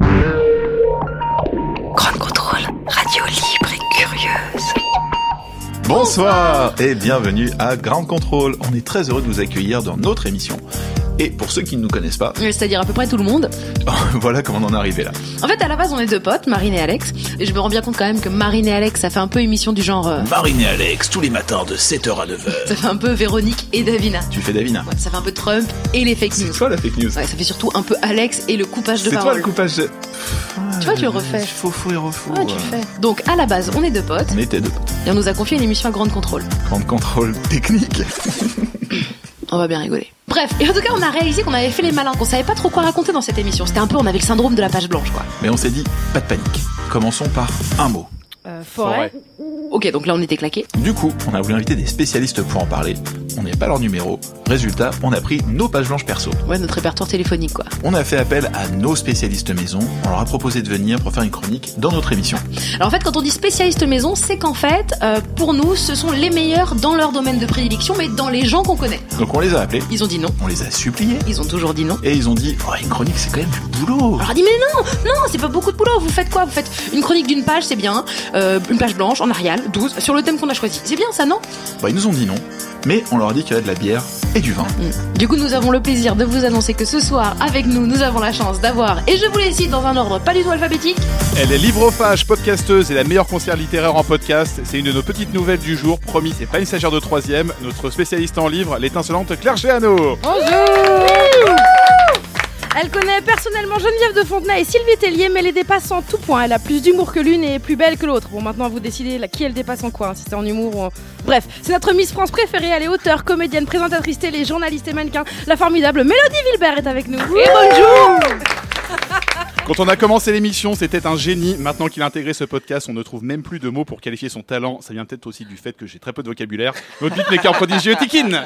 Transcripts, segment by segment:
Grand contrôle, radio libre et curieuse. Bonsoir et bienvenue à Ground Control. On est très heureux de vous accueillir dans notre émission. Et pour ceux qui ne nous connaissent pas, C'est-à-dire à peu près tout le monde. voilà comment on en est arrivé là. En fait, à la base, on est deux potes, Marine et Alex. Et je me rends bien compte quand même que Marine et Alex, ça fait un peu émission du genre... euh, Marine et Alex, tous les matins de 7h à 9h. ça fait un peu Véronique et Davina. Tu fais Davina. Ouais, ça fait un peu Trump et les fake news. C'est toi la fake news. Ouais, ça fait surtout un peu Alex et le coupage de C'est toi parole. le coupage de... Tu vois, tu le refais. Faux, faux et refaux. Ouais, tu le fais. Donc, à la base, on est deux potes. On était deux. Et on nous a confié une émission à grande contrôle. Grand contrôle technique. On va bien rigoler. Bref, et en tout cas, on a réalisé qu'on avait fait les malins, qu'on savait pas trop quoi raconter dans cette émission. C'était un peu, on avait le syndrome de la page blanche, quoi. Mais on s'est dit, pas de panique. Commençons par un mot. forêt. Ok, donc là, on était claqués. Du coup, on a voulu inviter des spécialistes pour en parler. On n'avait pas leur numéro. Résultat, on a pris nos pages blanches perso. Ouais, notre répertoire téléphonique, quoi. On a fait appel à nos spécialistes maison. On leur a proposé de venir pour faire une chronique dans notre émission. Alors en fait, quand on dit spécialiste maison, c'est qu'en fait, euh, pour nous, ce sont les meilleurs dans leur domaine de prédilection, mais dans les gens qu'on connaît. Donc on les a appelés, Ils ont dit non. on les a suppliés. Ils ont toujours dit non. Et ils ont dit, oh, une chronique, c'est quand même du boulot. Alors on a dit mais non, non, c'est pas beaucoup de boulot. Vous faites quoi? Vous faites une chronique d'une page, c'est bien. Euh, une page blanche en Arial, 12, sur le thème qu'on a choisi. C'est bien ça, non? Bah, ils nous ont dit non. Mais on leur a dit qu'il y avait de la bière et du vin. Du coup, nous avons le plaisir de vous annoncer que ce soir, avec nous, nous avons la chance d'avoir, et je vous les cite dans un ordre pas du tout alphabétique, Elle est livrophage, podcasteuse et la meilleure conseillère littéraire en podcast. C'est une de nos petites nouvelles du jour. Promis, c'est pas une stagiaire de troisième. Notre spécialiste en livres, l'étincelante Claire Géano. Elle connaît personnellement Geneviève de Fontenay et Sylvie Tellier, mais les dépasse en tout point. Elle a plus d'humour que l'une et est plus belle que l'autre. Bon, maintenant, vous décidez là, qui elle dépasse en quoi, hein, si c'est en humour ou en... Bref, c'est notre Miss France préférée. Elle est auteure, comédienne, présentatrice télé, journaliste et mannequin. La formidable Mélodie Vilbert est avec nous. Et bonjour Quand on a commencé l'émission, c'était un génie. Maintenant qu'il a intégré ce podcast, on ne trouve même plus de mots pour qualifier son talent. Ça vient peut-être aussi du fait que j'ai très peu de vocabulaire. Notre beatmaker prodigieux, Tikin.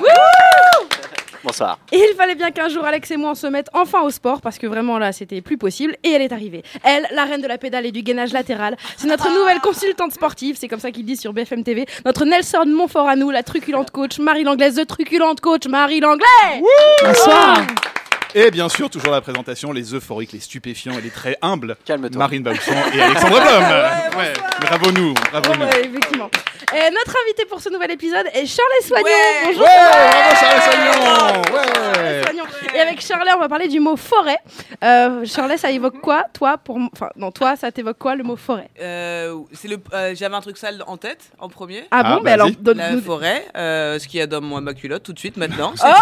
Bonsoir. Et il fallait bien qu'un jour Alex et moi on se mette enfin au sport parce que vraiment là c'était plus possible et elle est arrivée. Elle, la reine de la pédale et du gainage latéral, c'est notre nouvelle consultante sportive, c'est comme ça qu'ils disent sur BFM TV. Notre Nelson Montfort à nous, la truculente coach Marie l'anglaise de truculente coach Marie l'anglais. bonsoir. Et bien sûr, toujours la présentation, les euphoriques, les stupéfiants et les très humbles. Calme-toi. Marine Bausson et Alexandre Blum. Ouais, bravo nous, bravo nous. Ouais, effectivement. Et notre invité pour ce nouvel épisode est Charles Soignon. Bonjour. Ouais, bravo Charles. Soignon. Et avec Charlet, on va parler du mot forêt. Euh, Charlet, ça évoque quoi, toi pour, enfin, non, toi, ça t'évoque quoi le mot forêt? Euh, c'est le, euh, j'avais un truc sale en tête en premier. Ah, Ah, bon, mais alors, vas-y. donne- La forêt, euh, ce qu'il y a dans moi ma culotte tout de suite maintenant. C'est Oh, une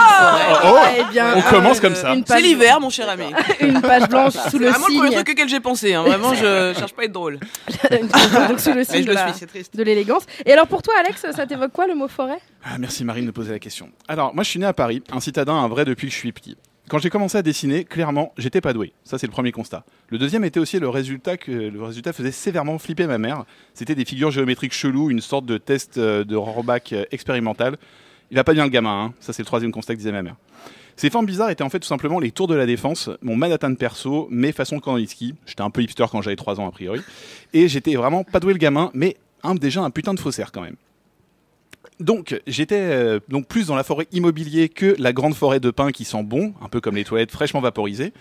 forêt. Oh, Eh bien, on ah, commence comme ça. Une C'est l'hiver, mon cher ami. une page blanche sous le vraiment le premier signe, truc auquel j'ai pensé. hein. Vraiment, je cherche pas à être drôle. une page sous le signe la- de l'élégance. Et alors pour toi, Alex, ça t'évoque quoi le mot forêt? Ah, merci Marine de poser la question. Alors, moi je suis né à Paris, un citadin, un vrai depuis que je suis petit. Quand j'ai commencé à dessiner, clairement, j'étais pas doué. Ça, c'est le premier constat. Le deuxième était aussi le résultat que le résultat faisait sévèrement flipper ma mère. C'était des figures géométriques cheloues, une sorte de test euh, de Rohrbach euh, expérimental. Il va pas bien le gamin, hein. ça c'est le troisième constat que disait ma mère. Ces formes bizarres étaient en fait tout simplement les tours de la défense, mon Manhattan perso, mais façon Kandinsky. J'étais un peu hipster quand j'avais 3 ans a priori. Et j'étais vraiment pas doué le gamin, mais un, déjà un putain de faussaire quand même. Donc, j'étais euh, donc plus dans la forêt immobilier que la grande forêt de pins qui sent bon, un peu comme les toilettes fraîchement vaporisées.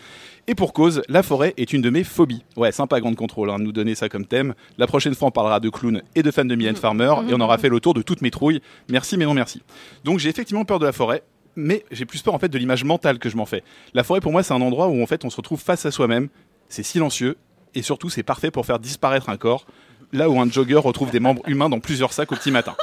Et pour cause, la forêt est une de mes phobies. Ouais, sympa grande contrôle, hein, de nous donner ça comme thème. La prochaine fois, on parlera de clowns et de fans de Mylène Farmer, et on aura fait le tour de toutes mes trouilles. Merci, mais non merci. Donc, j'ai effectivement peur de la forêt, mais j'ai plus peur en fait de l'image mentale que je m'en fais. La forêt, pour moi, c'est un endroit où en fait on se retrouve face à soi-même. C'est silencieux, et surtout, c'est parfait pour faire disparaître un corps. Là où un jogger retrouve des membres humains dans plusieurs sacs au petit matin.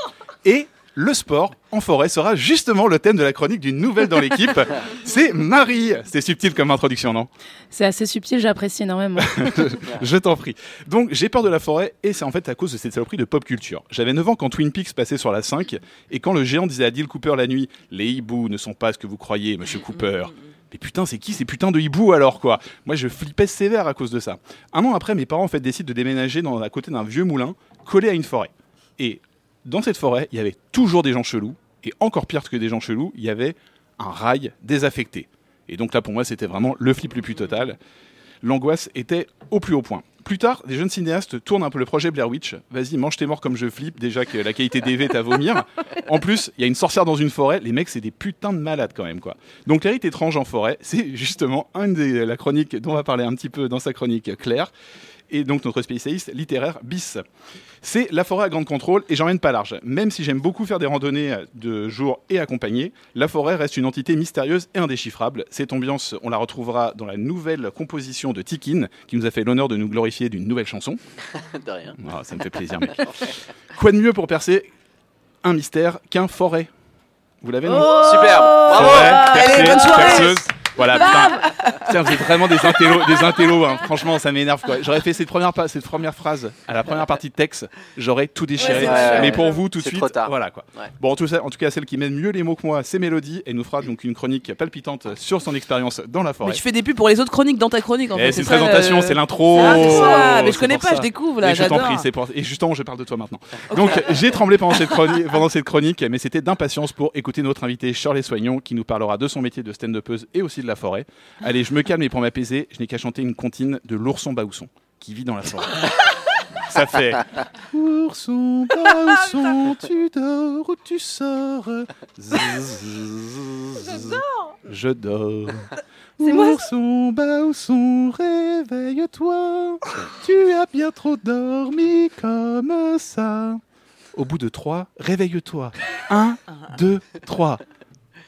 Et le sport en forêt sera justement le thème de la chronique d'une nouvelle dans l'équipe. C'est Marie. C'est subtil comme introduction, non? C'est assez subtil, j'apprécie énormément. Je t'en prie. Donc, j'ai peur de la forêt et c'est en fait à cause de cette saloperie de pop culture. J'avais 9 ans quand Twin Peaks passait sur la 5 et quand le géant disait à Dill Cooper la nuit Les hiboux ne sont pas ce que vous croyez, monsieur Cooper. Mais putain, c'est qui ces putains de hiboux alors quoi? Moi, je flippais sévère à cause de ça. Un an après, mes parents en fait décident de déménager dans, à côté d'un vieux moulin collé à une forêt. Et dans cette forêt, il y avait toujours des gens chelous. Et encore pire que des gens chelous, il y avait un rail désaffecté. Et donc là, pour moi, c'était vraiment le flip le plus total. L'angoisse était au plus haut point. Plus tard, des jeunes cinéastes tournent un peu le projet Blair Witch. Vas-y, mange tes morts comme je flippe. Déjà que la qualité DV est à vomir. En plus, il y a une sorcière dans une forêt. Les mecs, c'est des putains de malades quand même, quoi. Donc, les rites étranges en forêt, c'est justement un des la chronique dont on va parler un petit peu dans sa chronique Claire. Et donc, notre spécialiste littéraire bis. C'est la forêt à grande contrôle et j'emmène pas large. Même si j'aime beaucoup faire des randonnées de jour et accompagné, la forêt reste une entité mystérieuse et indéchiffrable. Cette ambiance, on la retrouvera dans la nouvelle composition de Tikin, qui nous a fait l'honneur de nous glorifier d'une nouvelle chanson. de rien. Ah, ça me fait plaisir, mec. Quoi de mieux pour percer un mystère qu'un forêt? Vous l'avez, non? Super. Bravo. Forêt, Allez, bonne soirée. Voilà, putain. Tiens, vous êtes vraiment des intellos, des intellos hein. franchement, ça m'énerve quoi. J'aurais fait cette première, pa- cette première phrase à la première partie de texte, j'aurais tout déchiré. Ouais, mais pour vous, tout de C'est suite, trop tard. voilà quoi. Ouais. Bon, en tout, cas, en tout cas, celle qui mène mieux les mots que moi, c'est Mélodie. Elle nous fera donc une chronique palpitante sur son expérience dans la Mais forêt. tu fais des pubs pour les autres chroniques dans ta chronique en Eh, fait. c'est une ça, présentation, euh, c'est l'intro. Ah, ça. Mais je connais pas, ça. je découvre là. Et je t'en prie, c'est pour... et justement, je parle de toi maintenant. Donc, j'ai tremblé pendant cette, chronique, pendant cette chronique, mais c'était d'impatience pour écouter notre invité Shirley Soignon, qui nous parlera de son métier de stand-upeuse et aussi de la forêt. Allez, je me calme et pour m'apaiser, je n'ai qu'à chanter une comptine de l'ourson Baousson, qui vit dans la forêt. Ça fait Ourson, Baousson, tu dors ou tu sors? Je dors. Ourson, Baousson, réveille-toi. Tu as bien trop dormi comme ça. Au bout de trois, réveille-toi. Un, deux, trois.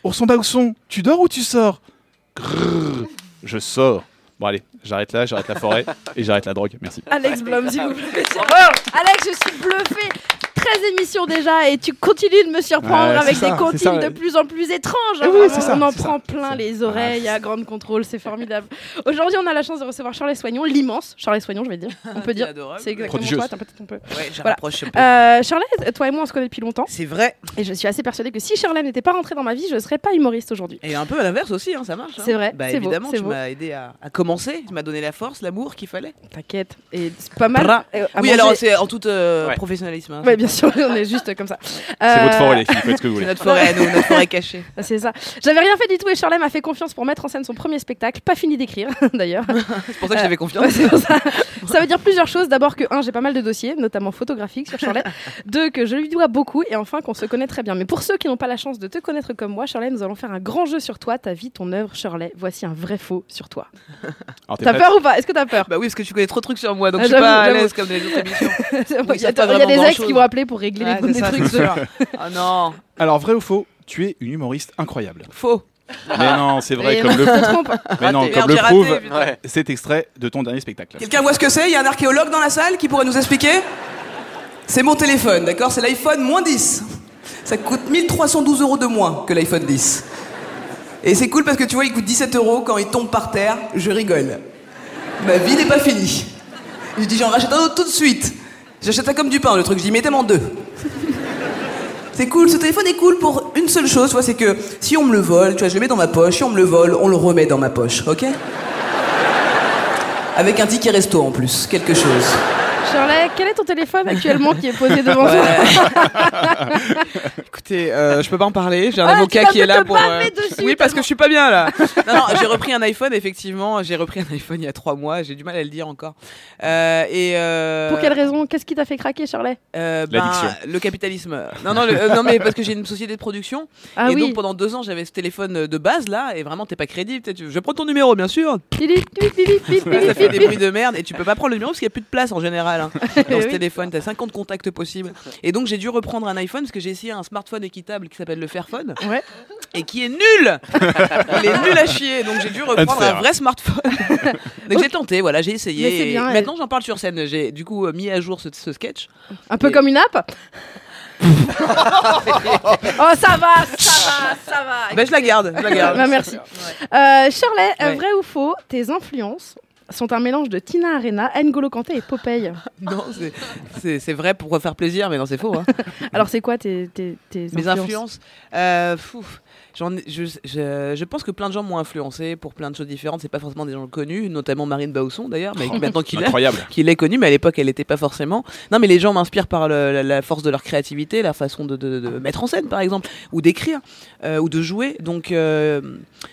Ourson, Baousson, tu dors ou tu sors? Grrr, Je sors. Bon allez, j'arrête là, j'arrête la forêt et j'arrête la drogue. Merci. Alex Blum, s'il vous plaît. Alex, je suis bluffé. 13 émissions déjà et tu continues de me surprendre Ouais, avec ça, des comptines de plus en plus étranges. Eh hein, oui, vraiment. c'est ça, on en prend ça. plein les oreilles à grande contrôle, c'est formidable. Aujourd'hui, on a la chance de recevoir Charles Soignon, l'immense Charles Soignon, je vais dire. On peut dire. adorable. C'est exactement Prodigieuse. toi, t'as peut-être un peu. Ouais, je Voilà. rapproche un peu. Euh, Charlotte, toi et moi, on se connaît depuis longtemps C'est vrai. et je suis assez persuadée que si Charlotte n'était pas rentrée dans ma vie, je ne serais pas humoriste aujourd'hui. Et un peu à l'inverse aussi, hein, ça marche. hein. C'est vrai, Bah, c'est beau, évidemment, c'est tu beau. m'as aidé à, à commencer. Tu m'as donné la force, l'amour qu'il fallait. T'inquiète. Et c'est pas mal. Euh, oui, alors c'est en tout euh, Ouais. professionnalisme. hein. Ouais, bien on est juste comme ça. C'est Euh, votre forêt les filles, faites ce que vous C'est voulez. notre forêt à nous, notre forêt cachée. C'est ça. J'avais rien fait du tout et Charlet m'a fait confiance pour mettre en scène son premier spectacle, pas fini d'écrire d'ailleurs. C'est pour ça que j'avais confiance. Ouais, c'est pour ça. ça veut dire plusieurs choses. D'abord que, un, j'ai pas mal de dossiers, notamment photographiques sur Charlet. Deux, que je lui dois beaucoup. Et enfin, qu'on se connaît très bien. Mais pour ceux qui n'ont pas la chance de te connaître comme moi, Charlet, nous allons faire un grand jeu sur toi, ta vie, ton œuvre, Charlet. Voici un vrai faux sur toi. T'as peur ou pas? Est-ce que t'as peur? Bah oui, parce que tu connais trop de trucs sur moi, donc Ah, je suis pas à l'aise comme dans les autres émissions. Il y a, y a des ex qui vont appeler pour régler Ouais, les, c'est des ça, trucs. sûr. Non, Alors vrai ou faux Tu es une humoriste incroyable. faux. Mais non, c'est vrai comme le mais non, comme le prouve cet extrait de ton dernier spectacle. Quelqu'un voit ce que c'est? Il y a un archéologue dans la salle qui pourrait nous expliquer? C'est mon téléphone, d'accord? C'est l'iPhone moins 10. Ça coûte 1312 euros de moins que l'iPhone 10. Et c'est cool parce que tu vois, il coûte 17 euros. Quand il tombe par terre, je rigole. Ma vie n'est pas finie. Je dis, j'en rachète un autre tout de suite. J'achète ça comme du pain, le truc. Je dis, mettez-moi en deux. C'est cool, ce téléphone est cool pour une seule chose, tu c'est que si on me le vole, tu vois, je le mets dans ma poche, si on me le vole, on le remet dans ma poche, ok? Avec un ticket resto en plus, quelque chose. Charlet, quel est ton téléphone actuellement qui est posé devant toi Écoutez, euh, je peux pas en parler. J'ai un Ah, avocat qui est là pour. euh, dessus, Oui, parce que je suis pas bien là. non, non, j'ai repris un iPhone. Effectivement, j'ai repris un iPhone il y a trois mois. J'ai du mal à le dire encore. Euh, et euh, Pour quelle raison? Qu'est-ce qui t'a fait craquer, Charlet euh, ben, L'addiction. le capitalisme. Non, non, le- euh, non, mais parce que j'ai une société de production. Ah et oui. donc pendant deux ans, j'avais ce téléphone de base là, et vraiment, t'es pas crédible. Je prends ton numéro, bien sûr. Ça fait des bruits de merde et tu peux pas prendre le numéro parce qu'il y a plus de place en général hein, dans ce Oui. téléphone. T'as 50 contacts possibles. Et donc j'ai dû reprendre un iPhone parce que j'ai essayé un smartphone équitable qui s'appelle le Fairphone Ouais. et qui est nul. Il est nul à chier. Donc j'ai dû reprendre un vrai smartphone. donc j'ai tenté, voilà, j'ai essayé. Mais c'est Et bien, Maintenant j'en parle sur scène. J'ai du coup euh, mis à jour ce, ce sketch. Un peu Et- comme une app Oh, ça va, ça va, ça va. Ben je la garde, je la garde. Bah, merci. Euh, Charlet, Ouais. vrai ou faux, tes influences sont un mélange de Tina Arena, N'Golo Kanté et Popeye. Non, c'est- vrai pour faire plaisir, mais non c'est faux. hein. Alors c'est quoi tes, tes, tes Mes influences, euh, je, je, je pense que plein de gens m'ont influencé pour plein de choses différentes. C'est pas forcément des gens connus, notamment Marine Bausson d'ailleurs, mais maintenant qu'il est, connue, mais à l'époque elle n'était pas forcément. Non, mais les gens m'inspirent par le- la, la force de leur créativité, la façon de, de- de mettre en scène par exemple, ou d'écrire, euh, ou de jouer. Donc euh,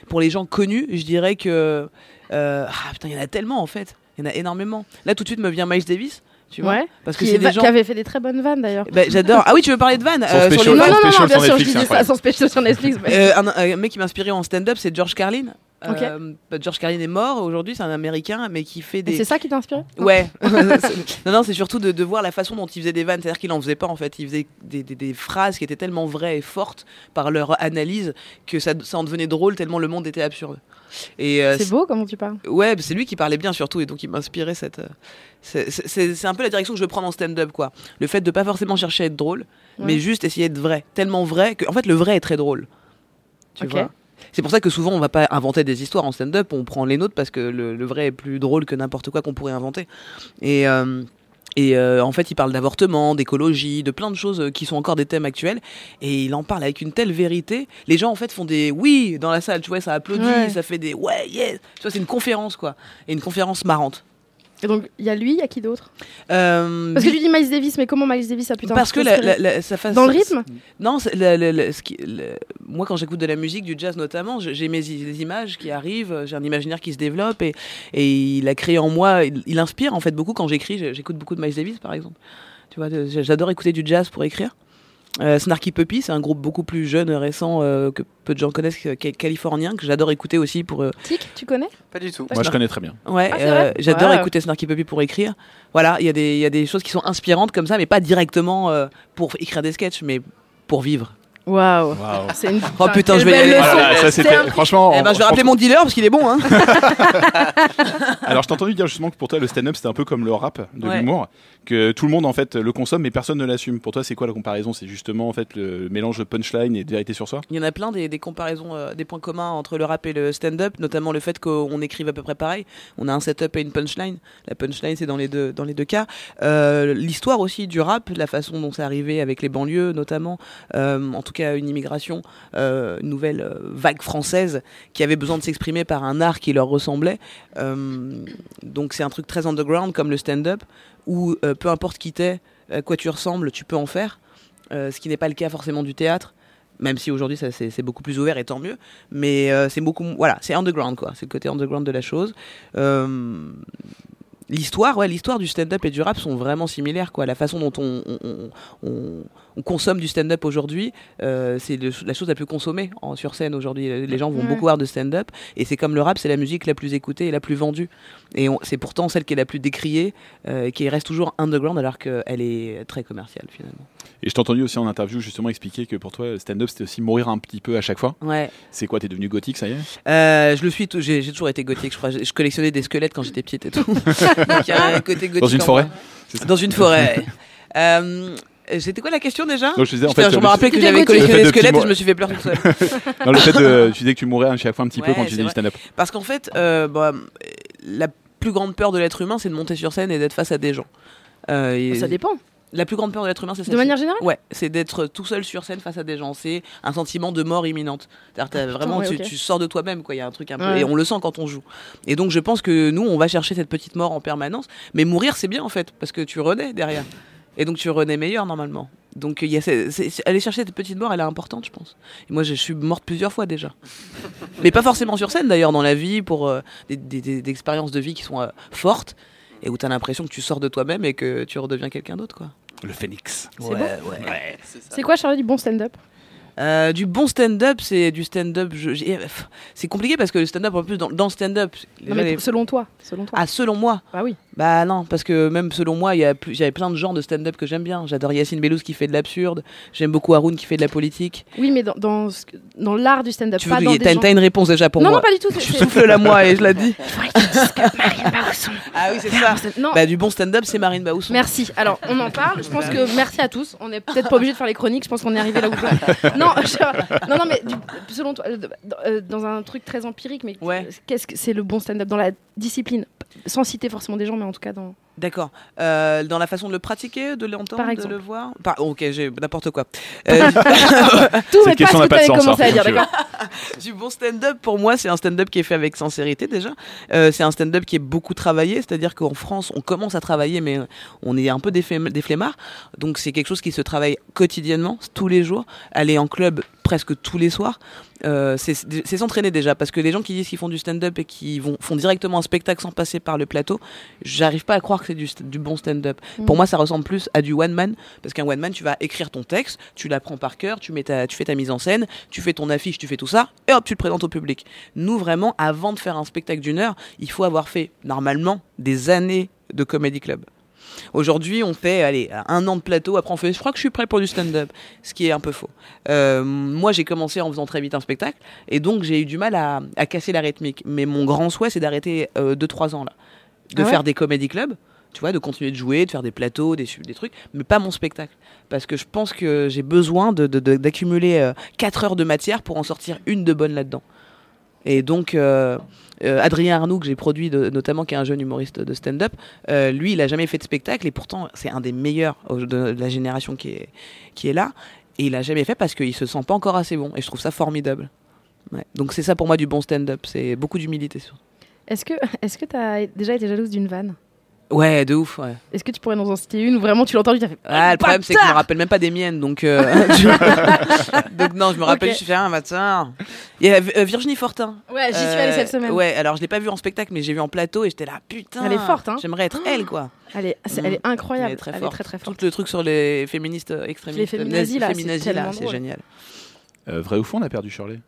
pour les gens connus, je dirais que euh, ah putain, il y en a tellement en fait, il y en a énormément. Là tout de suite me vient Miles Davis, tu vois, Ouais. parce que c'est est des gens. qui avait fait des très bonnes vannes d'ailleurs. Bah, J'adore. Ah oui, tu veux parler de Van Son euh, sur les non, non, non, special bien sûr, Netflix, je disais ça, son special sur Netflix. mais- Euh, un, un mec qui m'a inspiré en stand-up, c'est George Carlin. Ok. Euh, bah, George Carlin est mort aujourd'hui, c'est un Américain, mais qui fait des. c'est ça qui t'a inspiré? Ouais. non, non, c'est surtout de, de voir la façon dont il faisait des vannes. C'est-à-dire qu'il en faisait pas en fait. Il faisait des, des- des phrases qui étaient tellement vraies et fortes par leur analyse que ça, ça en devenait drôle tellement le monde était absurde. Euh, C'est beau comment tu parles. Ouais, c'est lui qui parlait bien surtout et donc il m'inspirait cette. euh, c'est- un peu la direction que je veux prendre en stand-up quoi. Le fait de pas forcément chercher à être drôle, Ouais. mais juste essayer d'être vrai. Tellement vrai que en fait le vrai est très drôle. Tu vois? C'est pour ça que souvent on va pas inventer des histoires en stand-up, on prend les nôtres parce que le, le vrai est plus drôle que n'importe quoi qu'on pourrait inventer. Et euh, et euh, en fait, il parle d'avortement, d'écologie, de plein de choses euh, qui sont encore des thèmes actuels. Et il en parle avec une telle vérité. Les gens, en fait, font des oui dans la salle. Tu vois, ça applaudit, Ouais. ça fait des ouais, yes. Tu vois, c'est une conférence, quoi. Et une conférence marrante. Et donc il y a lui, il y a qui d'autre Euh, Parce que tu dis Miles Davis, mais comment Miles Davis a pu parce que la, la- la- ça fasse Dans le rythme Non, la- ce qui- moi quand j'écoute de la musique, du jazz notamment, j'ai mes images qui arrivent, j'ai un imaginaire qui se développe et, et il a créé en moi, il, il inspire en fait beaucoup quand j'écris. J'écoute beaucoup de Miles Davis par exemple. Tu vois, j'adore écouter du jazz pour écrire. Euh, Snarky Puppy, c'est un groupe beaucoup plus jeune, récent, euh, que peu de gens connaissent, qui est californien, que j'adore écouter aussi pour. euh, Tic, tu connais? Pas du tout. Moi, je connais très bien. Ouais, Ah, euh, j'adore Ouais. écouter Snarky Puppy pour écrire. Voilà, il y, a des- il y a des choses qui sont inspirantes comme ça, mais pas directement euh, pour écrire des sketchs, mais pour vivre. Waouh. Waouh. C'est une. Oh putain, je vais y aller. Ah là là, ça, C'est c'était- un- franchement. Eh ben, je vais rappeler mon dealer parce qu'il est bon. Hein. Alors, je t'ai entendu dire justement que pour toi, le stand-up, c'était un peu comme le rap de Ouais. l'humour, que tout le monde en fait le consomme, mais personne ne l'assume. Pour toi, c'est quoi la comparaison? C'est justement en fait le mélange de punchline et de vérité sur soi? Il y en a plein des, des comparaisons, euh, des points communs entre le rap et le stand-up, notamment le fait qu'on écrive à peu près pareil. On a un setup et une punchline. La punchline, c'est dans les deux dans les deux cas. Euh, L'histoire aussi du rap, la façon dont c'est arrivé avec les banlieues, notamment. Euh, en tout cas, une immigration, euh, nouvelle euh, vague française qui avait besoin de s'exprimer par un art qui leur ressemblait. Euh, donc c'est un truc très underground comme le stand-up, où peu importe qui t'es, à quoi tu ressembles, tu peux en faire. Ce qui n'est pas le cas forcément du théâtre même si aujourd'hui ça c'est beaucoup plus ouvert et tant mieux mais c'est beaucoup voilà c'est underground quoi c'est le côté underground de la chose l'histoire ouais l'histoire du stand-up et du rap sont vraiment similaires quoi. La façon dont on, on, on- on- on consomme du stand-up aujourd'hui euh, c'est la chose la plus consommée en, sur scène aujourd'hui. Les gens vont Ouais. beaucoup voir de stand-up et c'est comme le rap c'est la musique la plus écoutée et la plus vendue. Et c'est pourtant celle qui est la plus décriée euh, qui reste toujours underground alors qu'elle est très commerciale finalement Et je t'ai entendu aussi en interview justement expliquer que pour toi, le stand-up, c'était aussi mourir un petit peu à chaque fois. ouais C'est quoi T'es devenu gothique, ça y est? Euh, je le suis, tout- j'ai toujours été gothique, je crois. Je, collectionnais des squelettes quand j'étais petite et tout. Donc, il y a un côté gothique Dans une forêt Dans une forêt. euh, C'était quoi la question déjà? Donc, je disais, en Putain, fait, je le- me rappelais que j'avais collectionné Le des squelettes et je me suis fait pleurer toute seule. Non, le fait de, tu disais que tu mourais à chaque fois un petit peu quand tu faisais du stand-up. Parce qu'en fait, euh, bah, la plus grande peur de l'être humain, c'est de monter sur scène et d'être face à des gens. Euh, et Ça dépend. La plus grande peur de l'être humain, c'est De manière générale Ouais, c'est d'être tout seul sur scène face à des gens. C'est un sentiment de mort imminente. C'est-à-dire, t'as vraiment, ouais, tu, sors de toi-même, quoi. Il y a un truc un peu, Ouais. et on le sent quand on joue. Et donc, je pense que nous, on va chercher cette petite mort en permanence. Mais mourir, c'est bien en fait, parce que tu renais derrière. Et donc, tu renais meilleur normalement. Donc, il y a ces- ces- ces- aller chercher cette petite mort, elle est importante, je pense. Et moi, je suis morte plusieurs fois déjà. Mais pas forcément sur scène d'ailleurs, dans la vie, pour euh, des, des- des- des expériences de vie qui sont euh, fortes et où tu as l'impression que tu sors de toi-même et que tu redeviens quelqu'un d'autre, quoi. Le phénix. C'est Ouais, beau. ouais. C'est quoi, Charlie, du bon stand-up? Euh, du bon stand-up, c'est du stand-up. C'est compliqué parce que le stand-up, en plus, dans, stand-up. Non, mais les- Selon toi. Selon toi. Ah, selon moi Bah oui. Bah non, parce que même selon moi, il y a j'avais plein de genres de stand-up que j'aime bien. J'adore Yacine Bellouz qui fait de l'absurde. J'aime beaucoup Haroun qui fait de la politique. Oui, mais dans, dans, l'art du stand-up, Tu pas veux dans t'as, gens- une réponse déjà pour non, moi non, pas du tout. Tu c'est- souffles la moi et je l'ai dit. Marine Bausson. Ah oui, c'est ça. Non. Bah, du bon stand-up, c'est Marine Baousson. Merci. Alors, on en parle. Je pense que merci à tous. On n'est peut-être pas obligé de faire les chroniques. Je pense qu'on est arrivé là où. non, je- non, non, mais du- selon toi, euh, dans, euh, dans un truc très empirique, mais Ouais. qu'est-ce que c'est le bon stand-up dans la discipline? Sans citer forcément des gens, mais en tout cas dans. D'accord. Euh, dans la façon de le pratiquer, de l'entendre, Par de exemple. le voir Par- Ok, j'ai n'importe quoi. Euh, Tout, mais pas ce que t'avais commencé à dire, d'accord du bon stand-up, pour moi, c'est un stand-up qui est fait avec sincérité déjà. Euh, c'est un stand-up qui est beaucoup travaillé, c'est-à-dire qu'en France, on commence à travailler, mais on est un peu des flemmards. Donc c'est quelque chose qui se travaille quotidiennement, tous les jours. Aller en club presque tous les soirs. Euh, c'est s'entraîner déjà parce que les gens qui disent qu'ils font du stand-up et qui vont font directement un spectacle sans passer par le plateau, j'arrive pas à croire que c'est du, bon stand-up. Mm. Pour moi, ça ressemble plus à du one man parce qu'un one man, tu vas écrire ton texte, tu l'apprends par cœur, tu mets ta, tu fais ta mise en scène, tu fais ton affiche, tu fais tout ça et hop, tu le présentes au public. Nous vraiment, avant de faire un spectacle d'une heure, il faut avoir fait normalement des années de comedy club. Aujourd'hui, on fait allez, un an de plateau, après on fait je crois que je suis prêt pour du stand-up, ce qui est un peu faux. Euh, moi, j'ai commencé en faisant très vite un spectacle, et donc j'ai eu du mal à, à casser la rythmique. Mais mon grand souhait, c'est d'arrêter 2-3 ans là, de Ah ouais faire des comédie clubs. Tu vois, de continuer de jouer, de faire des plateaux, des, des trucs, mais pas mon spectacle. Parce que je pense que j'ai besoin de- de- de- d'accumuler 4 heures de matière pour en sortir une de bonne là-dedans. Et donc, euh, euh, Adrien Arnoux, que j'ai produit notamment, qui est un jeune humoriste de stand-up, euh, lui, il a jamais fait de spectacle et pourtant, c'est un des meilleurs de, la génération qui est, qui est là. Et il a jamais fait parce qu'il se sent pas encore assez bon. Et je trouve ça formidable. Donc, c'est ça pour moi du bon stand-up. C'est beaucoup d'humilité. Est-ce que est-ce que t'as déjà été jalouse d'une vanne? Ouais, de ouf, ouais. Est-ce que tu pourrais nous en citer une où vraiment tu l'as entendu, t'as fait Ah, le problème, c'est que je me rappelle même pas des miennes, donc. euh, donc, non, je me rappelle, Ok. je suis fait un matin. Il y a euh, Virginie Fortin. Ouais, j'y suis allée cette semaine. Ouais, alors je l'ai pas vue en spectacle, mais j'ai vu en plateau et j'étais là, putain. Elle est forte, hein. J'aimerais être elle, quoi. Elle est, Mm. elle est incroyable. Elle est très elle forte. est très très forte. Tout le truc sur les féministes euh, extrémistes. Les féminazis, là, c'est génial. Euh, vrai ou faux, on a perdu Shirley?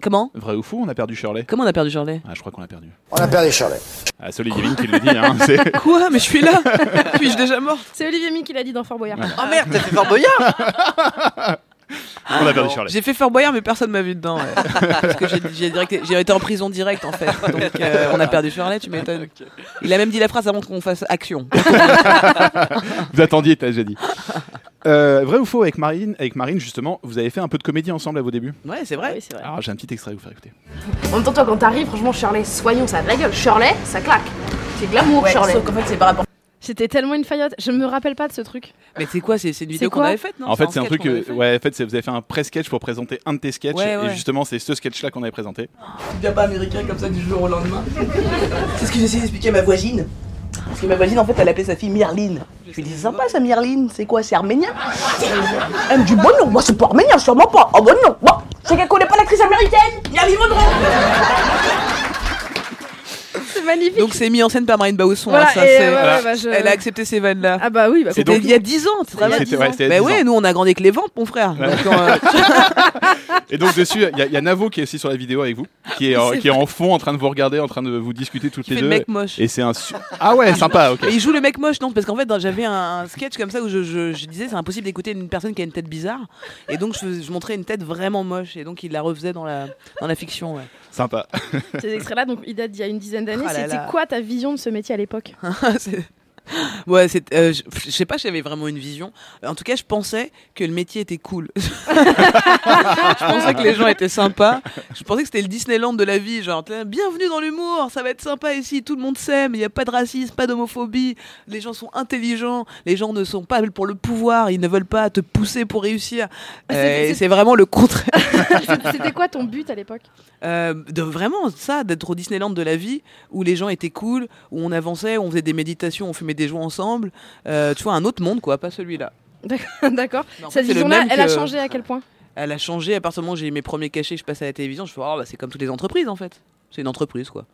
Comment Vrai ou faux, on a perdu Shirley Comment on a perdu Shirley Ah, je crois qu'on a perdu. On a perdu Shirley. Ah, c'est Olivier Mine qui le dit. Hein, c'est- Quoi Mais je suis là Suis-je déjà morte C'est Olivier Mi qui l'a dit dans Fort Boyard. Voilà. Oh merde, t'as fait Fort Boyard on a perdu Shirley. J'ai fait Fort Boyard, mais personne m'a vu dedans. ouais. Parce que j'ai- j'ai direct- j'ai été en prison direct, en fait. Donc, euh, on a perdu Shirley, tu m'étonnes. Il a même dit la phrase avant qu'on fasse action. Vous attendiez, t'as déjà dit. Euh, vrai ou faux, avec Marine, avec Marine, justement, vous avez fait un peu de comédie ensemble à vos débuts? Ouais, c'est vrai. Oui, c'est vrai. Alors, j'ai un petit extrait à vous faire écouter. En même temps, toi, quand t'arrives, franchement, Shirley, soyons, ça a de la gueule. Shirley, ça claque. C'est glamour, Ouais, Shirley. sauf qu'en fait, c'est par rapport. C'était tellement une faillotte. Je me rappelle pas de ce truc. Mais c'est quoi C'est une vidéo qu'on avait faite, non en fait, c'est un truc, fait ouais, en fait, c'est- vous avez fait un pré-sketch pour présenter un de tes sketchs, Ouais, et justement, c'est ce sketch-là qu'on avait présenté. Tu deviens pas américain comme ça du jour au lendemain. C'est ce que j'essaie d'expliquer à ma voisine. Parce que ma voisine, en fait, elle appelait sa fille Myrline. Je lui dis, c'est sympa ça, Myrline. C'est quoi C'est arménien? Elle me dit, bon non, moi c'est pas arménien, sûrement pas. Oh bon non, bon, c'est qu'elle connaît pas l'actrice américaine Myrline Monroe C'est magnifique. Donc c'est mis en scène par Marine Bausson. Voilà, hein, ça, c'est- ouais, voilà. bah, je- Elle a accepté ces vannes-là. Ah bah oui, bah, donc- il y a 10 ans, te rappelles C'était- ouais, c'était il y a 10 ouais, ans. nous on a grandi avec les ventes, mon frère. Ouais. Donc, euh, Et donc, dessus, il y, a- il y a Navo qui est aussi sur la vidéo avec vous, qui est, euh, C'est qui est en fond en train de vous regarder, en train de vous discuter toutes Qui les fait deux. le mec moche. Et c'est un. su- Ah ouais, sympa, ok. Mais il joue le mec moche, non Parce qu'en fait, j'avais un, sketch comme ça où je, je- je disais c'est impossible d'écouter une personne qui a une tête bizarre. Et donc je, montrais une tête vraiment moche. Et donc il la refaisait dans la, dans la fiction. Ouais. Sympa. Ces extraits-là, donc ils datent d'il y a une dizaine d'années. Là C'était quoi ta vision de ce métier à l'époque? Ouais, c'est, euh, je, sais pas j'avais vraiment une vision. En tout cas, je pensais que le métier était cool. je pensais que les gens étaient sympas. Je pensais que c'était le Disneyland de la vie. Genre, bienvenue dans l'humour, ça va être sympa ici, tout le monde s'aime, il n'y a pas de racisme, pas d'homophobie, les gens sont intelligents, les gens ne sont pas pour le pouvoir, ils ne veulent pas te pousser pour réussir. Ah, Euh, c'est- vraiment le contraire. C'était quoi ton but à l'époque? Euh, de vraiment ça, d'être au Disneyland de la vie, où les gens étaient cool, où on avançait, où on faisait des méditations, on fumait des joints ensemble. Euh, tu vois, un autre monde, quoi, pas celui-là. D'accord. Cette vision-là, elle a changé à quel point Elle a changé à partir du moment où j'ai eu mes premiers cachets, que je passais à la télévision. Je fais, oh, bah, c'est comme toutes les entreprises en fait. C'est une entreprise quoi.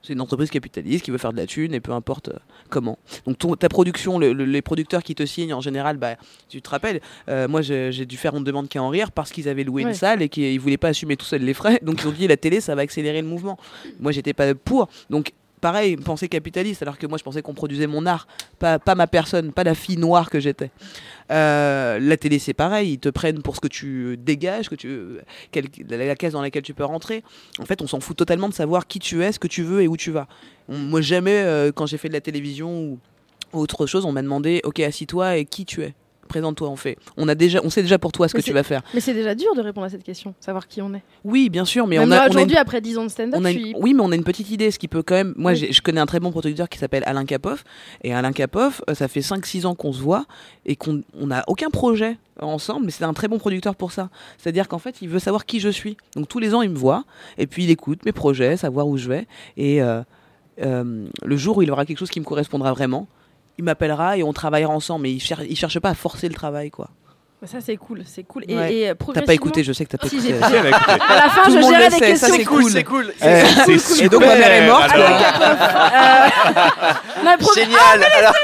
C'est une entreprise capitaliste qui veut faire de la thune et peu importe euh, comment. Donc ton- ta production, le- le- les producteurs qui te signent en général, bah, tu te rappelles, euh, moi j'ai dû faire On ne demande qu'à en rire parce qu'ils avaient loué Ouais. une salle et qu'ils voulaient pas assumer tout seul les frais. Donc ils ont dit la télé ça va accélérer le mouvement. Moi j'étais pas pour. Donc pareil, pensée capitaliste alors que moi je pensais qu'on produisait mon art, pas, pas ma personne, pas la fille noire que j'étais. Euh, la télé, c'est pareil, ils te prennent pour ce que tu dégages, que tu, la, case dans laquelle tu peux rentrer. En fait, on s'en fout totalement de savoir qui tu es, ce que tu veux et où tu vas. Moi, jamais, euh, quand j'ai fait de la télévision ou autre chose, on m'a demandé Ok, assis-toi et qui tu es présente-toi, on fait. On a déjà, on sait déjà pour toi ce Mais que tu vas faire. Mais c'est déjà dur de répondre à cette question, savoir qui on est. Oui, bien sûr, mais Même on a, une- aujourd'hui, après 10 ans de stand-up, on a je une- suis. Oui, mais on a une petite idée, ce qui peut quand même. Moi, Oui. je connais un très bon producteur qui s'appelle Alain Capoff. Et Alain Capoff, euh, ça fait 5-6 ans qu'on se voit et qu'on on n'a aucun projet ensemble, mais c'est un très bon producteur pour ça. C'est-à-dire qu'en fait, il veut savoir qui je suis. Donc tous les ans, il me voit et puis il écoute mes projets, savoir où je vais. Et euh, euh, le jour où il aura quelque chose qui me correspondra vraiment, il m'appellera et on travaillera ensemble. Mais il, cher- il cherche pas à forcer le travail, quoi. Bah, Ça, c'est cool, c'est cool. Et, Ouais. et, euh, T'as pas progressivement- écouté, je sais que t'as pas écouté. Si, écouté. À la fin, Tout je gérais des questions. ça, c'est cool. C'est cool. Eh, c'est- c'est c'est- Et donc, ma mère est morte. Alors, Capoff, euh, pro- Génial. Alors,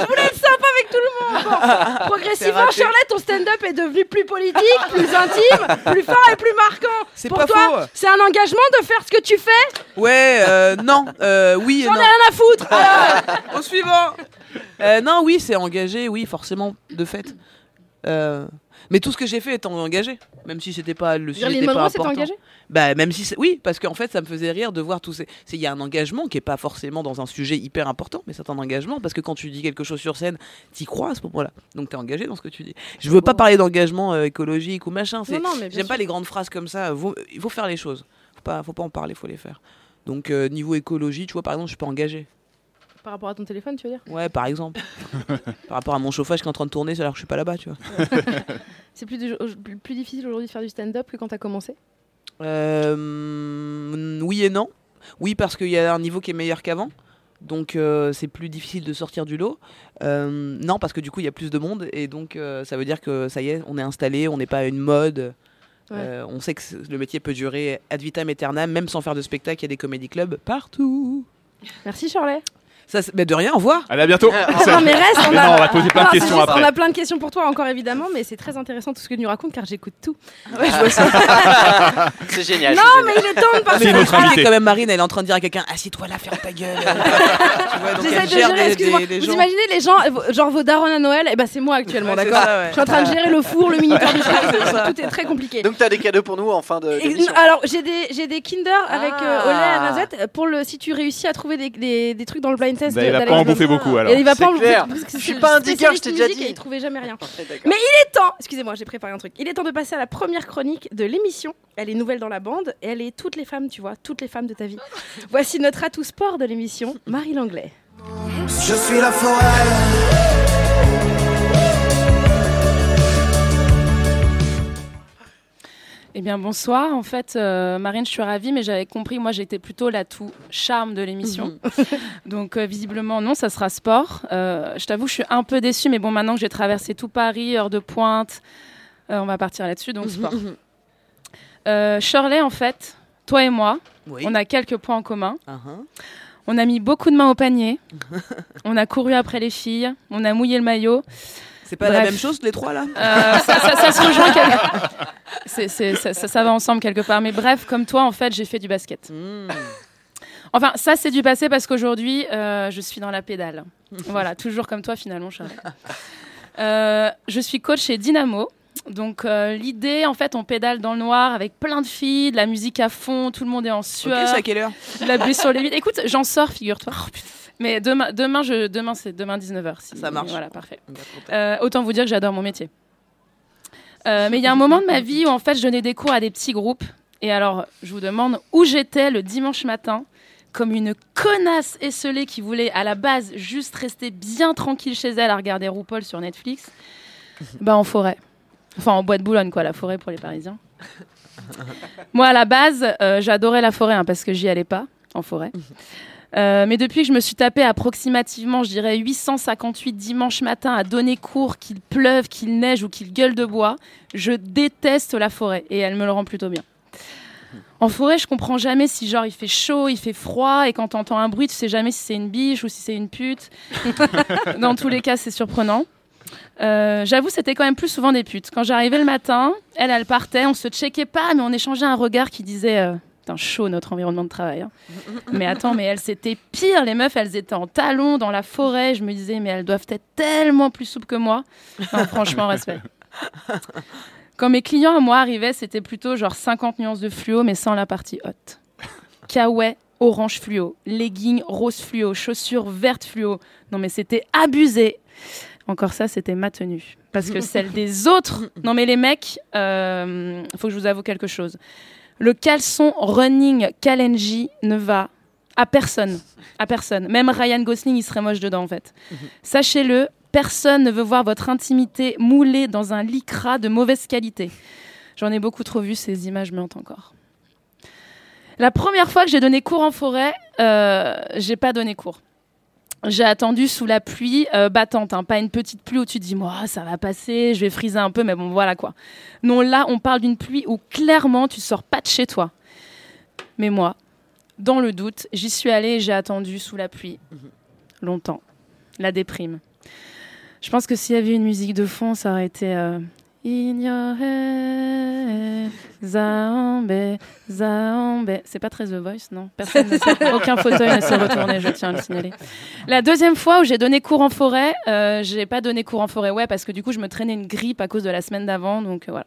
Je voulais être sympa avec tout le monde. Bon, progressivement. Charlotte, ton stand-up est devenu plus politique, plus intime, plus fort et plus marquant. C'est Pour pas toi, faux. c'est un engagement de faire ce que tu fais. Ouais, euh, non, euh, oui J'en ai non. rien à foutre. Alors, Au suivant. Euh, non, oui, c'est engagé, oui, forcément, de fait. Euh, mais tout ce que j'ai fait étant engagé, même si c'était pas le sujet n'était pas important. engagée Bah même si oui, parce qu'en fait ça me faisait rire de voir tous ces. Il y a un engagement qui est pas forcément dans un sujet hyper important, mais c'est un engagement parce que quand tu dis quelque chose sur scène, t'y crois à ce moment-là. Donc t'es engagé dans ce que tu dis. Je veux pas parler d'engagement euh, écologique ou machin. c'est- J'aime pas les grandes phrases comme ça. Vaut- il faut faire les choses. Faut pas, faut pas en parler, faut les faire. Donc euh, niveau écologie, tu vois, par exemple, je peux engager. Par rapport à ton téléphone, tu veux dire Ouais, par exemple. par rapport à mon chauffage qui est en train de tourner, alors que je suis pas là-bas, tu vois. C'est plus, plus, difficile aujourd'hui de faire du stand-up que quand t'as commencé Euh, oui et non. Oui, parce qu'il y a un niveau qui est meilleur qu'avant. Donc euh, c'est plus difficile de sortir du lot. Euh, non, parce que du coup il y a plus de monde et donc euh, ça veut dire que ça y est, on est installé, on n'est pas à une mode. Euh, on sait que le métier peut durer ad vitam aeternam, même sans faire de spectacle. Il y a des comédie clubs partout. Merci Charlet. Ça, mais de rien, au revoir. Allez, à bientôt. Non mais reste, on Mais a, non, on va te poser plein de Non, questions juste, après. On a plein de questions pour toi encore évidemment, mais c'est très intéressant tout ce que tu nous racontes car j'écoute tout. Ouais, je vois ça. C'est génial. Non c'est mais génial. il est temps de passer. C'est notre Expliquer invité. quand même Marine, elle est en train de dire à quelqu'un Assieds-toi là, ferme ta gueule. Tu J'essaie de gérer, des- excusez-moi. des- des Vous gens. imaginez les gens, euh, genre vos darons à Noël, et ben c'est moi actuellement, d'accord ça, ouais. Je suis en train de gérer le four, le minuteur du tout est très compliqué. Donc t'as des cadeaux pour nous en fin de. Alors j'ai des j'ai des Kinder avec euh, Ah. lait à noisette pour le si tu réussis à trouver des trucs dans le blind Bah, de- il va pas en bouffer beaucoup alors. Et il va pas C'est en bouffer clair. parce que c'est Je suis pas un digger, je t'ai déjà dit. et il trouvait jamais rien. Mais il est temps, excusez-moi, j'ai préparé un truc. Il est temps de passer à la première chronique de l'émission. Elle est nouvelle dans la bande et elle est toutes les femmes, tu vois, toutes les femmes de ta vie. Voici notre atout sport de l'émission, Marie Langlais. Je suis la forêt. Eh bien, bonsoir. En fait, euh, Marine, je suis ravie, mais j'avais compris, moi, j'étais plutôt l'atout charme de l'émission. Donc, euh, visiblement, non, ça sera sport. Euh, je t'avoue, je suis un peu déçue, mais bon, maintenant que j'ai traversé tout Paris, heure de pointe, on va partir là-dessus, donc sport. Euh, Shirley, en fait, toi et moi, Oui. on a quelques points en commun. Uh-huh. On a mis beaucoup de mains au panier. on a couru après les filles. On a mouillé le maillot. C'est pas la même chose les trois là Euh, ça, ça- ça se rejoint quelque... Ça, ça- ça va ensemble quelque part. Mais bref, comme toi, en fait, j'ai fait du basket. Hmm. Enfin, ça, c'est du passé parce qu'aujourd'hui, euh, je suis dans la pédale. voilà, toujours comme toi, finalement, Charles. Euh, je suis coach chez Dynamo. Donc, euh, l'idée, en fait, on pédale dans le noir avec plein de filles, de la musique à fond, tout le monde est en Ok, sueur. c'est à quelle heure la buée sur les vides. Écoute, j'en sors, figure-toi. Mais demain, demain, je, demain, c'est demain 19h. Ça marche. Voilà, parfait. Euh, autant vous dire que j'adore mon métier. Euh, mais il y a un moment de ma vie où en fait je donnais des cours à des petits groupes. Et alors, je vous demande où j'étais le dimanche matin, comme une connasse esselée qui voulait à la base juste rester bien tranquille chez elle à regarder RuPaul sur Netflix. Bah en forêt. Enfin en bois de Boulogne, quoi, la forêt pour les Parisiens. Moi, à la base, euh, j'adorais la forêt hein, parce que j'y allais pas en forêt. Euh, mais depuis que je me suis tapé approximativement, je dirais 858 dimanches matin à donner cours, qu'il pleuve, qu'il neige ou qu'il gueule de bois, je déteste la forêt et elle me le rend plutôt bien. En forêt, je comprends jamais si genre il fait chaud, il fait froid et quand t'entends un bruit, tu sais jamais si c'est une biche ou si c'est une pute. Dans tous les cas, c'est surprenant. Euh, J'avoue, c'était quand même plus souvent des putes. Quand j'arrivais le matin, elle, elle partait, on se checkait pas, mais on échangeait un regard qui disait euh, Putain, chaud notre environnement de travail. hein. mais attends, mais elles, c'était pire. Les meufs, elles étaient en talons dans la forêt. Je me disais, mais elles doivent être tellement plus souples que moi. Franchement, respect. Quand mes clients à moi arrivaient, c'était plutôt genre 50 nuances de fluo, mais sans la partie haute. Kawaii, orange fluo, leggings rose fluo, chaussures vertes fluo. Non, mais c'était abusé. Encore ça, c'était ma tenue. Parce que celle des autres. Non, mais les mecs, euh, faut que je vous avoue quelque chose. Le caleçon running Kalenji ne va à personne. À personne. Même Ryan Gosling, il serait moche dedans, en fait. Sachez-le, personne ne veut voir votre intimité moulée dans un lycra de mauvaise qualité. J'en ai beaucoup trop vu, ces images me hantent encore. La première fois que j'ai donné cours en forêt, euh, j'ai pas donné cours. J'ai attendu sous la pluie euh, battante, hein, pas une petite pluie où tu te dis, moi, ça va passer, je vais friser un peu, mais bon, voilà quoi. Non, là, on parle d'une pluie où clairement, tu sors pas de chez toi. Mais moi, dans le doute, j'y suis allée et j'ai attendu sous la pluie. Longtemps. La déprime. Je pense que s'il y avait une musique de fond, ça aurait été euh, Head, Zaambe, Zaambe. C'est pas très The Voice, non? Personne Aucun fauteuil ne s'est retourné, je tiens à le signaler. La deuxième fois où j'ai donné cours en forêt, euh, j'ai pas donné cours en forêt, ouais, parce que du coup, je me traînais une grippe à cause de la semaine d'avant, donc euh, voilà.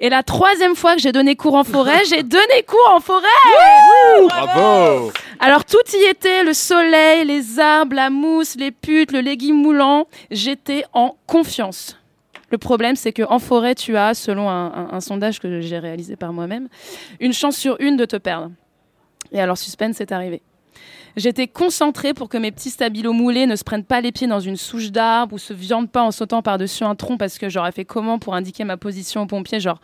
Et la troisième fois que j'ai donné cours en forêt, j'ai donné cours en forêt Bravo alors tout y était, le soleil, les arbres, la mousse, les putes, le légume moulant. J'étais en confiance. Le problème, c'est qu'en forêt, tu as, selon un, sondage que j'ai réalisé par moi-même, une chance sur une de te perdre. Et alors, suspense est arrivé. J'étais concentrée pour que mes petits stabilos moulés ne se prennent pas les pieds dans une souche d'arbre ou se viandent pas en sautant par-dessus un tronc parce que j'aurais fait comment pour indiquer ma position aux pompiers Genre,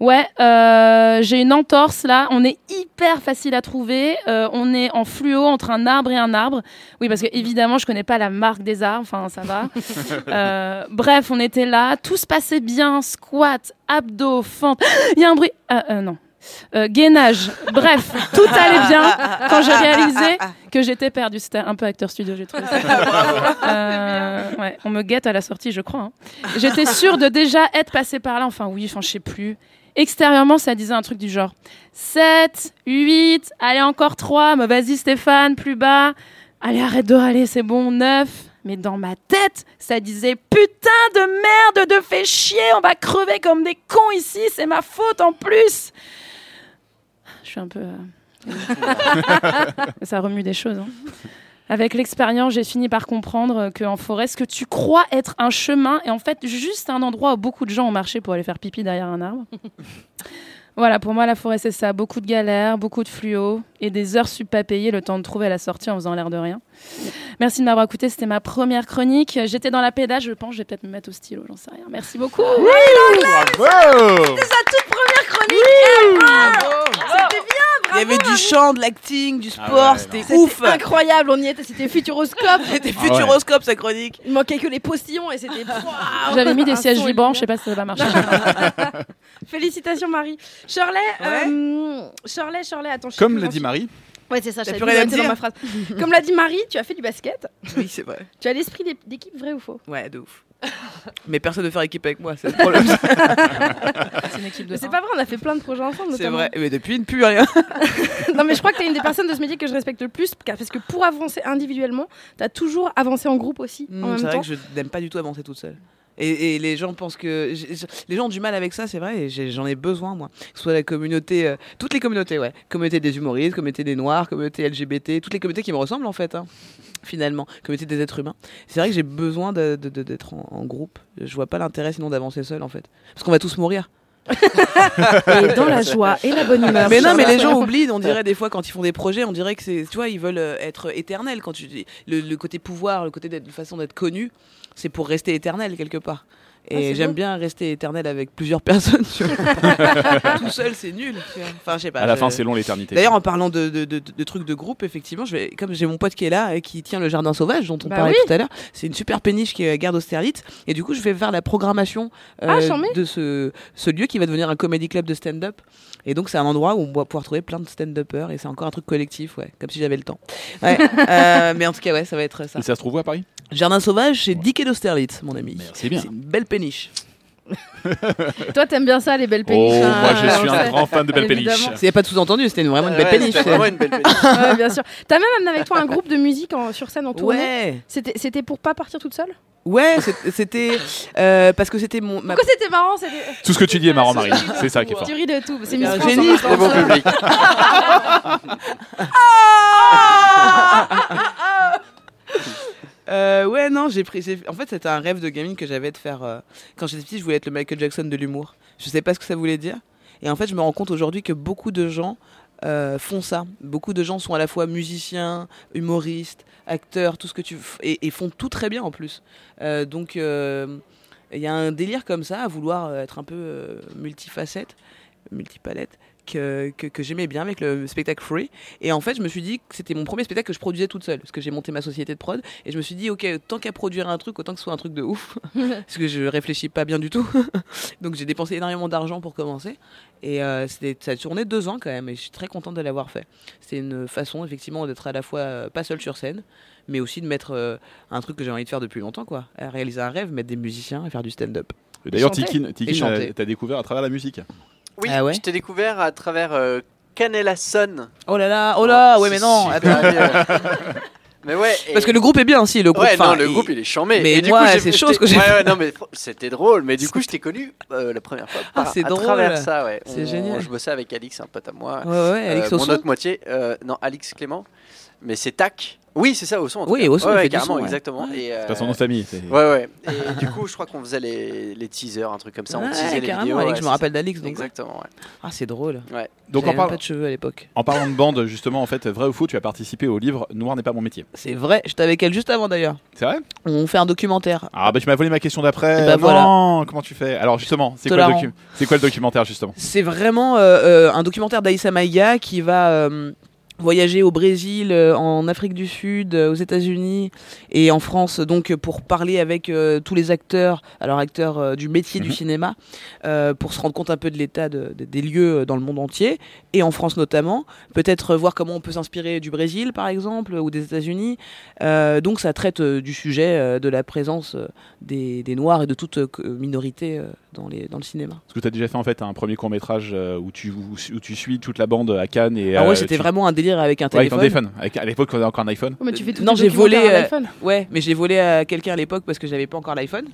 ouais, euh, j'ai une entorse là, on est hyper facile à trouver, euh, on est en fluo entre un arbre et un arbre. Oui, parce que évidemment, je connais pas la marque des arbres, enfin, ça va. Euh, bref, on était là, tout se passait bien, squat, abdos, fente. Il y a un bruit. Non. Euh, gainage, bref, tout allait bien quand j'ai réalisé que j'étais perdue. C'était un peu acteur studio, j'ai trouvé ça. Euh, ouais, on me guette à la sortie, je crois. hein. J'étais sûre de déjà être passée par là. Enfin, oui, enfin, je sais plus. Extérieurement, ça disait un truc du genre 7, 8, allez, encore 3, mais vas-y, Stéphane, plus bas. Allez, arrête de râler, c'est bon, 9. Mais dans ma tête, ça disait putain de merde, de fait chier, on va crever comme des cons ici, c'est ma faute en plus. Je suis un peu. euh, ça remue des choses. hein. Avec l'expérience, j'ai fini par comprendre qu'en forêt, ce que tu crois être un chemin est en fait juste un endroit où beaucoup de gens ont marché pour aller faire pipi derrière un arbre. Voilà, pour moi, la forêt, c'est ça. Beaucoup de galères, beaucoup de fluo et des heures sup pas payées, le temps de trouver la sortie en faisant l'air de rien. Merci de m'avoir écouté. C'était ma première chronique. J'étais dans la pédale, je pense. Je vais peut-être me mettre au stylo, j'en sais rien. Merci beaucoup. Bravo C'est sa toute première chronique ever C'était bien, Il y avait du chant, de l'acting, du Ah sport, ouais, c'était C'était ouf. incroyable, on y était, c'était Futuroscope. C'était Ah ouais. Futuroscope sa chronique. Il manquait que les postillons et c'était. J'avais mis des un sièges vibrants, je sais pas si ça va marcher. Félicitations Marie. Shirley, Ouais. euh, Shirley, Shirley, attends. je sais Comme l'a dit Marie, Ouais, c'est ça, T'as je plus rien à plus dire dans ma phrase. Comme l'a dit Marie, tu as fait du basket. Oui, c'est vrai. Tu as l'esprit d'é- d'équipe, vrai ou faux? Ouais, de ouf. Mais personne ne faire équipe avec moi, c'est le problème. C'est une équipe de Mais C'est cinq. pas vrai, on a fait plein de projets ensemble. c'est vrai. Mais depuis, il ne pue rien. non, mais je crois que tu es une des personnes de ce métier que je respecte le plus, car- parce que pour avancer individuellement, tu as toujours avancé en groupe aussi, Mm, même c'est vrai temps. que je n'aime pas du tout avancer toute seule. Et, et les gens pensent que. Les gens ont du mal avec ça, c'est vrai, et j'en ai besoin, moi. Que ce soit la communauté. euh, toutes les communautés, ouais. Communauté des humoristes, communauté des noirs, communauté LGBT, toutes les communautés qui me ressemblent, en fait, hein, finalement. Communauté des êtres humains. C'est vrai que j'ai besoin d'être en, en groupe. Je vois pas l'intérêt sinon d'avancer seul, en fait. Parce qu'on va tous mourir. Et dans la joie et la bonne humeur. Mais non, mais les gens oublient, on dirait des fois quand ils font des projets, on dirait que c'est, tu vois, ils veulent euh, être éternels. Quand tu dis le, le côté pouvoir, le côté de façon d'être connu, c'est pour rester éternel quelque part. Ah, Et j'aime bien rester éternel avec plusieurs personnes. tu vois. Tout seul, c'est nul. tu vois. Enfin, je sais pas. à la je- fin, c'est long l'éternité. D'ailleurs, en parlant de, de- de- de trucs de groupe, effectivement, je vais, comme j'ai mon pote qui est là et qui tient le jardin sauvage dont on Bah parlait oui. tout à l'heure, c'est une super péniche qui est à Garde Austerlitz. Et du coup, je vais faire la programmation euh, Ah, charmé. de ce, ce lieu qui va devenir un comedy club de stand-up. Et donc, c'est un endroit où on va pouvoir trouver plein de stand-uppers et c'est encore un truc collectif, ouais, comme si j'avais le temps. Ouais, euh, mais en tout cas, ouais, ça va être ça. Et ça se trouve où à Paris? Jardin sauvage, c'est Dick et d'Austerlitz, mon ami. C'est bien. C'est une belle péniche. Toi, t'aimes bien ça, les belles péniches. Oh, hein, moi je on suis un sait. grand fan de belle péniche. Évidemment. S'il n'y a pas de sous-entendu, c'était vraiment une belle Ouais, péniche. c'était vraiment une belle péniche. Ouais, bien sûr. T'as même amené avec toi un groupe de musique en- sur scène en tournée. Ouais, C'était pour pas partir toute seule? Ouais, c'est- c'était euh, parce que c'était mon. ma- Pourquoi c'était marrant c'était- Tout ce que tu dis est marrant, Marie. C'est ça qui est fort. Tu ris de tout. C'est C'est Miss France, génie, c'est bon public. Euh, ouais, non, j'ai pris. En fait, c'était un rêve de gamine que j'avais de faire. euh, Quand j'étais petite, je voulais être le Michael Jackson de l'humour. Je sais pas ce que ça voulait dire. Et en fait, je me rends compte aujourd'hui que beaucoup de gens euh, font ça. Beaucoup de gens sont à la fois musiciens, humoristes, acteurs, tout ce que tu. Et, et font tout très bien en plus. Donc, il y a un délire comme ça, à vouloir être un peu multifacette, multipalette. Que, que, que j'aimais bien avec le spectacle Free. Et en fait, je me suis dit que c'était mon premier spectacle que je produisais toute seule. Parce que j'ai monté ma société de prod. Et je me suis dit, ok, tant qu'à produire un truc, autant que ce soit un truc de ouf. parce que je réfléchis pas bien du tout. Donc j'ai dépensé énormément d'argent pour commencer. Et euh, c'était- ça a tourné deux ans quand même. Et je suis très contente de l'avoir fait. C'est une façon, effectivement, d'être à la fois euh, pas seul sur scène, mais aussi de mettre euh, un truc que j'ai envie de faire depuis longtemps, quoi. À réaliser un rêve, mettre des musiciens et faire du stand-up. D'ailleurs, chanter. euh, t'as découvert à travers la musique. Oui, Ah ouais je t'ai découvert à travers euh, Canela Son. Oh là là, oh là, ouais, c'est mais non, attends. bien. mais ouais. et- Parce que le groupe est bien, si, le groupe. Ouais, enfin, non, le groupe il est chambé. Mais Et du moi, coup, j'ai- c'est que j'ai Ouais, fait. ouais, non, mais fr- c'était drôle. Mais du coup, je t'ai connu euh, la première fois. Ah, par- c'est à drôle. travers ça, ouais. C'est On- génial. Je bossais avec Alix, un pote à moi. Ouais, ouais, Alix Mon Osson autre moitié. euh, non, Alix Clément. Mais c'est Tac. Oui, c'est ça, au son. Oui, Osson, il ouais, ouais, carrément, son, ouais. exactement. Et, C'est euh, pas son nom de famille. c'est- Ouais, ouais. Et du coup, je crois qu'on faisait les, les teasers, un truc comme ça. On Ouais, teasait les carrément, vidéos. Ouais, je me rappelle ça. d'Alix, donc, ouais. Exactement, ouais. Ah, c'est drôle. Ouais. Donc même pas de cheveux à l'époque. En parlant de bande, justement, en fait, vrai ou faux, tu as participé au livre Noir n'est pas mon métier. C'est vrai, j'étais avec elle juste avant d'ailleurs. C'est vrai? On fait un documentaire. Ah bah tu m'as volé ma question d'après. Bah, non, comment tu fais? Alors justement, c'est quoi, le Tolérant. docu- c'est quoi le documentaire justement? C'est vraiment euh, euh, un documentaire d'Aïssa Maïga qui va euh, voyager au Brésil, euh, en Afrique du Sud, euh, aux États-Unis et en France, donc pour parler avec euh, tous les acteurs, alors acteurs euh, du métier du Mhm. cinéma, euh, pour se rendre compte un peu de l'état de- de- des lieux dans le monde entier et en France notamment. Peut-être euh, voir comment on peut s'inspirer du Brésil, par exemple, ou des États-Unis. Euh, donc ça traite euh, du sujet euh, de la présence euh, des, des Noirs et de toute euh, minorité euh, dans, les, dans le cinéma. Parce que tu as déjà fait en fait un premier court métrage où tu où, où tu suis toute la bande à Cannes et Ah ouais, euh, c'était tu- vraiment un délire avec un Ouais, avec ton téléphone. téléphone. Avec- à l'époque, on avait encore un iPhone. Oh, mais tu fais tout non, j'ai volé. euh, l'iPhone. ouais, mais j'ai volé à quelqu'un à l'époque parce que j'avais pas encore l'iPhone.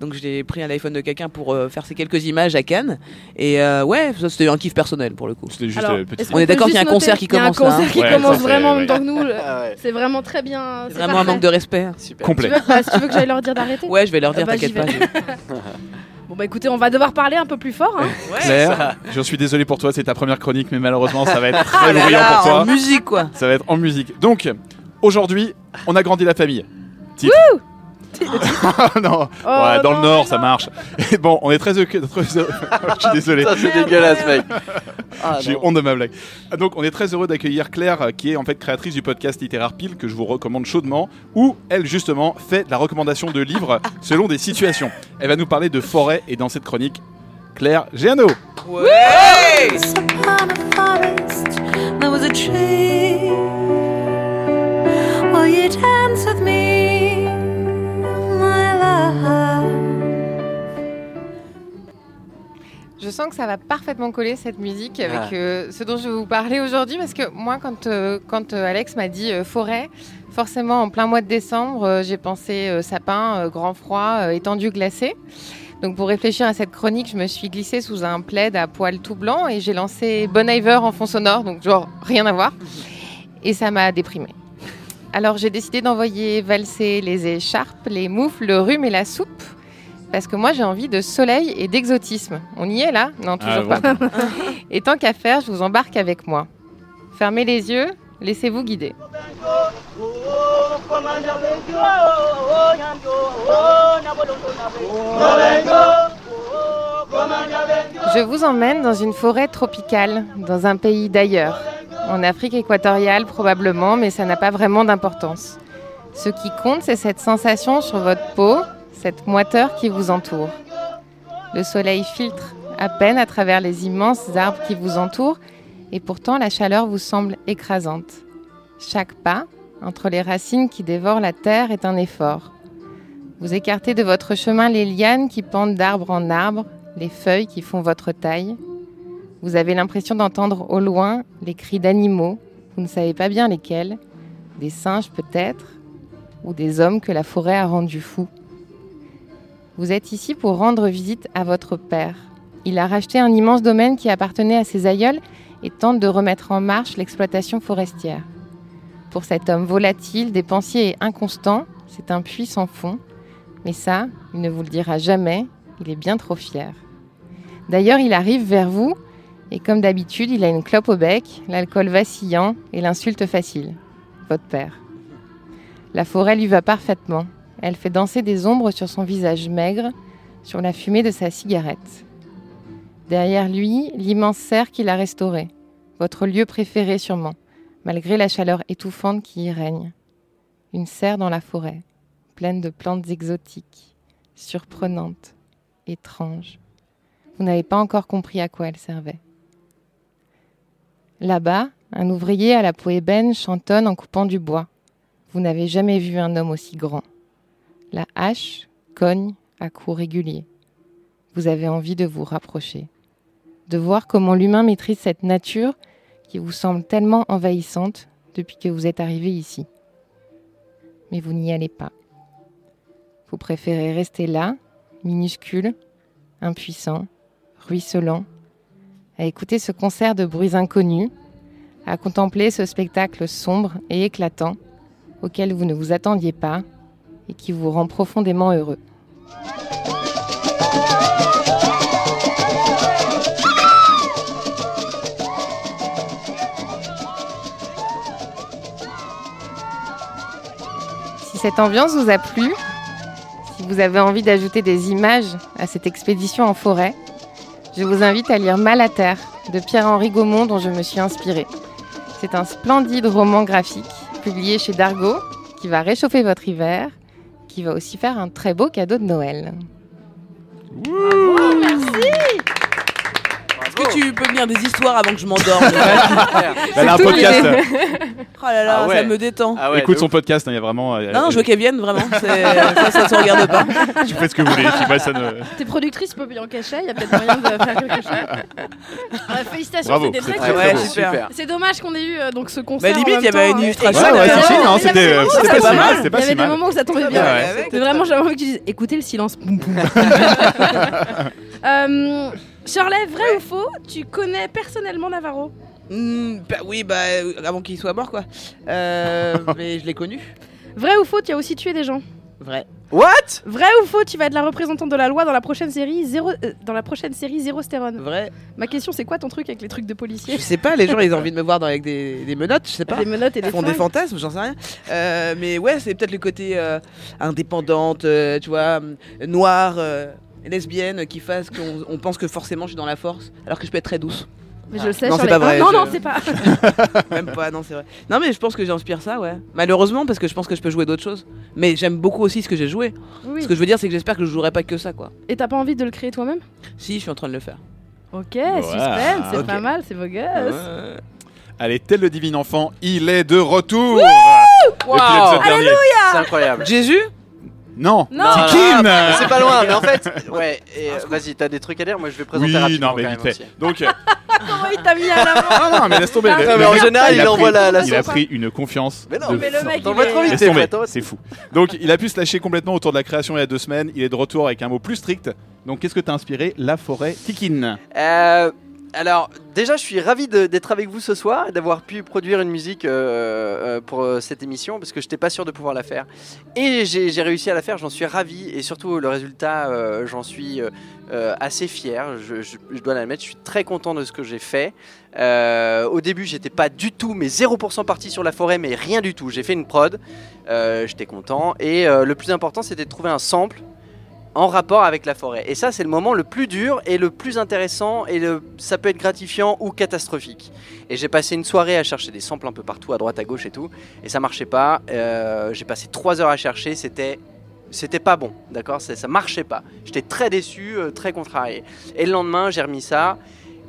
Donc j'ai pris un iPhone de quelqu'un pour euh, faire ces quelques images à Cannes. Et euh, ouais, ça c'était un kiff personnel pour le coup. C'était juste Alors, euh, petit. est-ce On est d'accord qu'il y a un concert qui qu'il y a commence, Un là, concert hein. qui Ouais, commence vraiment en c'est- même temps que nous. Ah. C'est vraiment très bien. Vraiment un manque de respect. Super. Complet. Tu veux, si tu veux que j'aille leur dire d'arrêter Ouais, je vais leur dire, Ah bah, t'inquiète pas. Bon bah écoutez, on va devoir parler un peu plus fort. Hein. Claire, je suis désolé pour toi, c'est ta première chronique, mais malheureusement, ça va être Ah très là bruyant pour toi. en musique quoi. Ça va être en musique. Donc, aujourd'hui, on a grandi la famille. Titre. non, Oh, ouais, dans non, le Nord, ça marche. Et bon, on est très, très heureux. Je suis désolé. Ça, c'est dégueulasse, mec. Ah, J'ai honte de ma blague. Donc, on est très heureux d'accueillir Claire, euh, qui est en fait créatrice du podcast littéraire Pile, que je vous recommande chaudement, où elle, justement, fait de la recommandation de livres selon des situations. Elle va nous parler de forêt et dans cette chronique, Claire Géano. Ouais. Will you dance with me? Je sens que ça va parfaitement coller cette musique avec Ah. euh, ce dont je vais vous parler aujourd'hui parce que moi quand, euh, quand euh, Alex m'a dit forêt, forcément en plein mois de décembre, j'ai pensé sapin, grand froid, étendue glacée. Donc pour réfléchir à cette chronique, je me suis glissée sous un plaid à poil tout blanc et j'ai lancé Bon Iver en fond sonore, donc genre rien à voir. Et ça m'a déprimée. Alors j'ai décidé d'envoyer valser les écharpes, les moufles, le rhume et la soupe. Parce que moi j'ai envie de soleil et d'exotisme. On y est là Non, toujours Ah, pas. Et tant qu'à faire, je vous embarque avec moi. Fermez les yeux, laissez-vous guider. Je vous emmène dans une forêt tropicale, dans un pays d'ailleurs. En Afrique équatoriale probablement, mais ça n'a pas vraiment d'importance. Ce qui compte, c'est cette sensation sur votre peau, cette moiteur qui vous entoure. Le soleil filtre à peine à travers les immenses arbres qui vous entourent, et pourtant la chaleur vous semble écrasante. Chaque pas, entre les racines qui dévorent la terre, est un effort. Vous écartez de votre chemin les lianes qui pendent d'arbre en arbre, les feuilles qui font votre taille. Vous avez l'impression d'entendre au loin les cris d'animaux, vous ne savez pas bien lesquels, des singes peut-être, ou des hommes que la forêt a rendus fous. Vous êtes ici pour rendre visite à votre père. Il a racheté un immense domaine qui appartenait à ses aïeuls et tente de remettre en marche l'exploitation forestière. Pour cet homme volatile, dépensier et inconstant, C'est un puits sans fond, mais ça, il ne vous le dira jamais, il est bien trop fier. D'ailleurs, il arrive vers vous, et comme d'habitude, il a une clope au bec, l'alcool vacillant et l'insulte facile. Votre père. La forêt lui va parfaitement. Elle fait danser des ombres sur son visage maigre, sur la fumée de sa cigarette. Derrière lui, l'immense serre qu'il a restauré, votre lieu préféré sûrement, malgré la chaleur étouffante qui y règne. Une serre dans la forêt, pleine de plantes exotiques, surprenantes, étranges. Vous n'avez pas encore compris à quoi elle servait. Là-bas, un ouvrier à la peau ébène chantonne en coupant du bois. Vous n'avez jamais vu un homme aussi grand. La hache cogne à coups réguliers. Vous avez envie de vous rapprocher, de voir comment l'humain maîtrise cette nature qui vous semble tellement envahissante depuis que vous êtes arrivé ici. Mais vous n'y allez pas. Vous préférez rester là, minuscule, impuissant, à écouter ce concert de bruits inconnus, à contempler ce spectacle sombre et éclatant auquel vous ne vous attendiez pas et qui vous rend profondément heureux. Si cette ambiance vous a plu, si vous avez envie d'ajouter des images à cette expédition en forêt, je vous invite à lire Mal à terre de Pierre-Henri Gaumont dont je me suis inspirée. C'est un splendide roman graphique publié chez Dargaud qui va réchauffer votre hiver, qui va aussi faire un très beau cadeau de Noël. merci que tu peux me lire des histoires avant que je m'endorme Elle a un podcast. Oh là là, Ah ouais. ça me détend. Écoute son podcast, hein, il y a vraiment. euh, Non, non, je veux euh, qu'elle vienne, vraiment. C'est- Ça, ça se regarde pas. Tu fais ce que vous voulez. sais pas, ça ne- T'es productrice Poppy en cachet, il y a peut-être moyen de faire quelque chose. Ouais, félicitations, Bravo, c'était c'est très très, cool. très beau. super. C'est dommage qu'on ait eu euh, donc ce concert. Bah, limite, il y avait une euh, illustration. Ouais, ouais, avait si, non, c'était- c'était ça pas mal, bien. c'était pas Il y avait des mal. moments où ça tombait bien. Ouais, ouais. C'était vraiment, j'avais envie que tu dises écoutez le silence. Boum, boum. Euh, Shirley, vrai ou faux Tu connais personnellement Navarro bah oui, bah euh, avant qu'il soit mort, quoi. Euh, mais je l'ai connu. Vrai ou faux Tu as aussi tué des gens Vrai. What? Vrai ou faux Tu vas être la représentante de la loi dans la prochaine série Zéro, euh, dans la prochaine série Zéro Stérone. Vrai. Ma question, c'est quoi ton truc avec les trucs de policiers Je sais pas, les gens ils ont envie de me voir dans- avec des, des menottes, je sais pas. Des menottes et des Ils font des fantasmes, j'en sais rien. Euh, mais ouais, c'est peut-être le côté euh, indépendante, euh, tu vois, euh, noire, euh, lesbienne, qui fasse qu'on on pense que forcément je suis dans la force, alors que je peux être très douce. Mais je le sais, Non, c'est pas vrai. Ah, non, je- non, c'est pas. Même pas, non, c'est vrai. Non, mais je pense que j'inspire ça, ouais. Malheureusement, parce que je pense que je peux jouer d'autres choses. Mais j'aime beaucoup aussi ce que j'ai joué. Oui. Ce que je veux dire, c'est que j'espère que je jouerai pas que ça, quoi. Et t'as pas envie de le créer toi-même? Si, je suis en train de le faire. Ok, suspense, c'est pas mal, c'est beau gosse. Allez, tel le divin enfant, il est de retour. Wow. dernier. C'est incroyable. Jésus? Non, Non, Tikin non, c'est pas loin, mais en fait, ouais, euh, vas-y, t'as des trucs à dire, moi je vais présenter Oui, rapidement non, mais vite fait. Donc, euh, Comment il t'a mis à l'avant non, non, mais laisse tomber. Ah, le- non, le mais en mec, général, il a envoie pris- la- la Il a pris une confiance. Mais non, de mais le mec, il est- c'est fou. Donc, il a pu se lâcher complètement autour de la création il y a deux semaines. Il est de retour avec un mot plus strict. Donc, qu'est-ce que t'as inspiré La forêt Tikin. Euh, alors, déjà, je suis ravi d'être avec vous ce soir et d'avoir pu produire une musique euh, euh, pour euh, cette émission parce que je n'étais pas sûr de pouvoir la faire. Et j'ai réussi à la faire, j'en suis ravi et surtout le résultat, j'en suis assez fier. Je, je- dois l'admettre, je suis très content de ce que j'ai fait. Au début, j'étais pas du tout, mais 0% parti sur la forêt, mais rien du tout. J'ai fait une prod, j'étais content et le plus important, c'était de trouver un sample en rapport avec la forêt. Et ça, c'est le moment le plus dur et le plus intéressant, et le, ça peut être gratifiant ou catastrophique. Et j'ai passé une soirée à chercher des samples un peu partout, à droite, à gauche et tout, et ça marchait pas. Euh, j'ai passé trois heures à chercher, c'était c'était pas bon, d'accord? Ça, marchait pas. J'étais très déçu, euh, très contrarié. Et le lendemain, j'ai remis ça,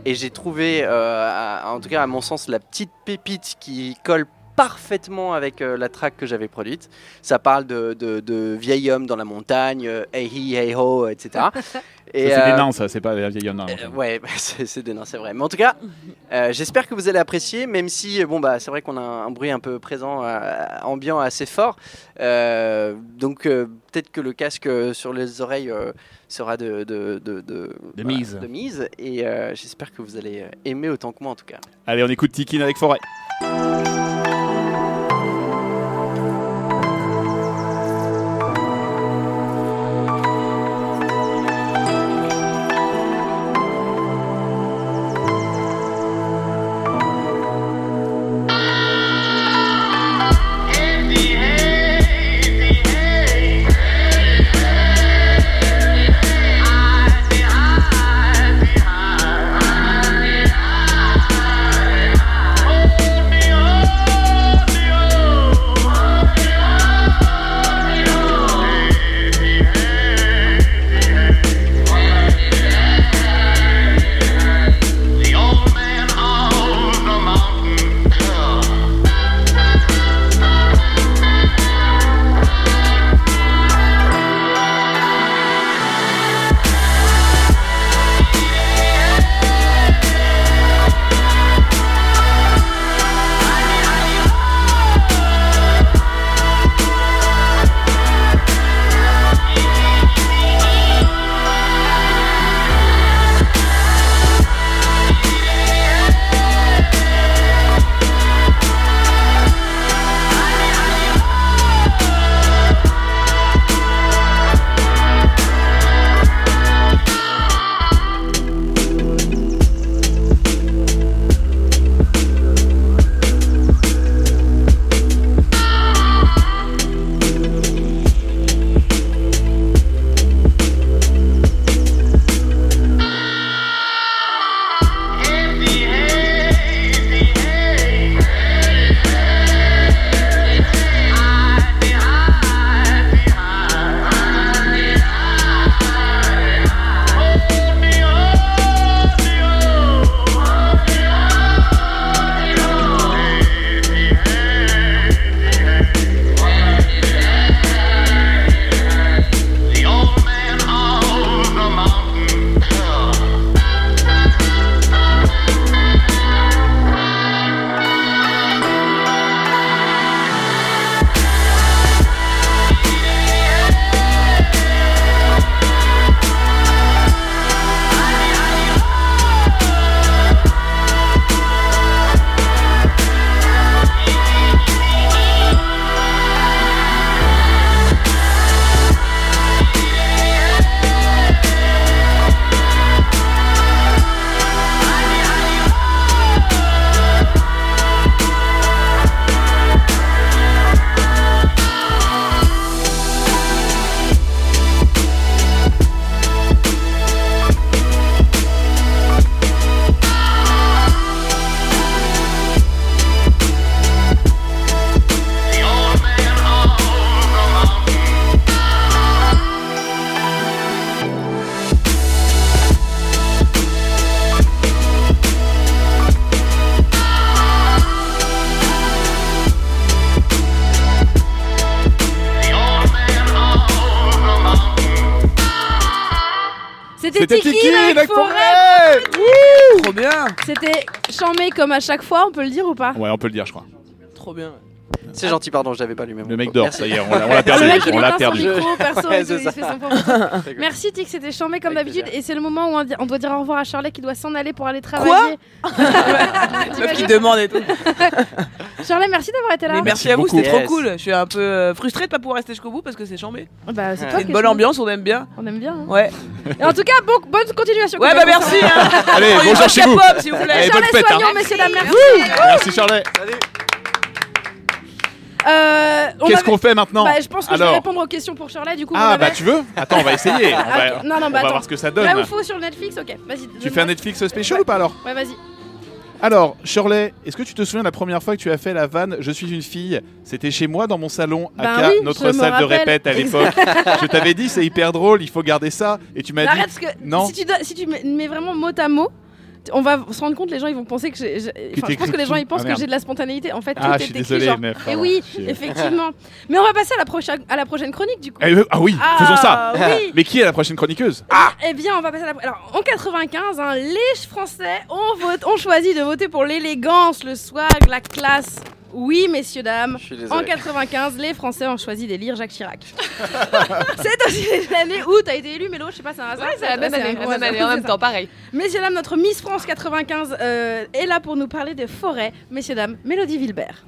et j'ai trouvé, euh, en tout cas à mon sens, la petite pépite qui colle parfaitement avec euh, la track que j'avais produite. Ça parle de, de, de vieil homme dans la montagne, euh, hey hi, hey ho, etc. Ça, c'est des euh, nains, ça, c'est pas des vieilles hommes. euh, ouais, c'est c'est des nains, c'est vrai. Mais en tout cas, euh, j'espère que vous allez apprécier, même si, bon, bah, c'est vrai qu'on a un, un bruit un peu présent, euh, ambiant assez fort. Euh, donc, euh, peut-être que le casque sur les oreilles euh, sera de, de, de, de, De voilà, mise. de mise. Et euh, j'espère que vous allez aimer autant que moi, en tout cas. Allez, on écoute Tikin avec forêt. Comme à chaque fois, on peut le dire ou pas Ouais, on peut le dire, je crois. Trop bien. C'est gentil, pardon, j'avais pas allumé Le mec dort, Merci. ça y est, on l'a perdu. Le mec, il On l'a perdu. micro, perso, Ouais, il fait son. Merci Tic, c'était chambé comme d'habitude. Et c'est le moment où on, doit dire au revoir à Charlotte qui doit s'en aller pour aller travailler. Meuf qui demande et tout. Charlotte, merci d'avoir été là. Mais merci à vous, c'était Yes. trop cool. Je suis un peu euh, frustré de pas pouvoir rester jusqu'au bout parce que c'est chambé. Bah, c'est qui une bonne ambiance, on aime bien. On aime bien. hein. Ouais. Et en tout cas, bon, bonne continuation. Ouais, bah merci. Hein. Allez, bonjour chez vous. Pop, s'il vous Charlotte fête. hein. Messieurs, dames, merci. Merci Charlet. Euh, Qu'est-ce avait- qu'on fait maintenant Bah, je pense que je vais répondre aux questions pour Charlotte. Du coup, Ah bah tu veux Attends, on va essayer. On va. Non, non, bah on va voir ce que ça donne. Là où faut sur Netflix, ok. Vas-y. Tu fais un Netflix spécial ou pas alors Ouais, vas-y. Alors, Shirley, est-ce que tu te souviens de la première fois que tu as fait la vanne Je suis une fille C'était chez moi dans mon salon, Ben aka oui, notre salle de répète à l'époque. je t'avais dit c'est hyper drôle, il faut garder ça. Et tu m'as dit Arrête, parce que non. si tu, dois- si tu mets, mets vraiment mot à mot, on va se rendre compte, les gens ils vont penser que j'ai. je pense que les gens ils pensent Ah, que j'ai de la spontanéité. En fait, Ah, tout je est suis écrit désolé, genre. meuf, Et pardon. oui, effectivement. Mais on va passer à la, prochaine à la prochaine chronique du coup. Eh, ah oui, Ah, faisons ça. oui. Mais qui est la prochaine chroniqueuse? Eh bien, on va passer à la. Alors, en 95, hein, les Français ont, vote- ont choisi de voter pour l'élégance, le swag, la classe. Oui, messieurs, dames. En 95, les Français ont choisi d'élire Jacques Chirac. c'est aussi l'année où t'as été élu, Mélo, je sais pas, c'est un hasard. Ouais, c'est la même année, la ouais, même année, en même temps, pareil. Messieurs, dames, notre Miss France 95 euh, est là pour nous parler de forêt. Messieurs, dames, Mélodie Vilbert.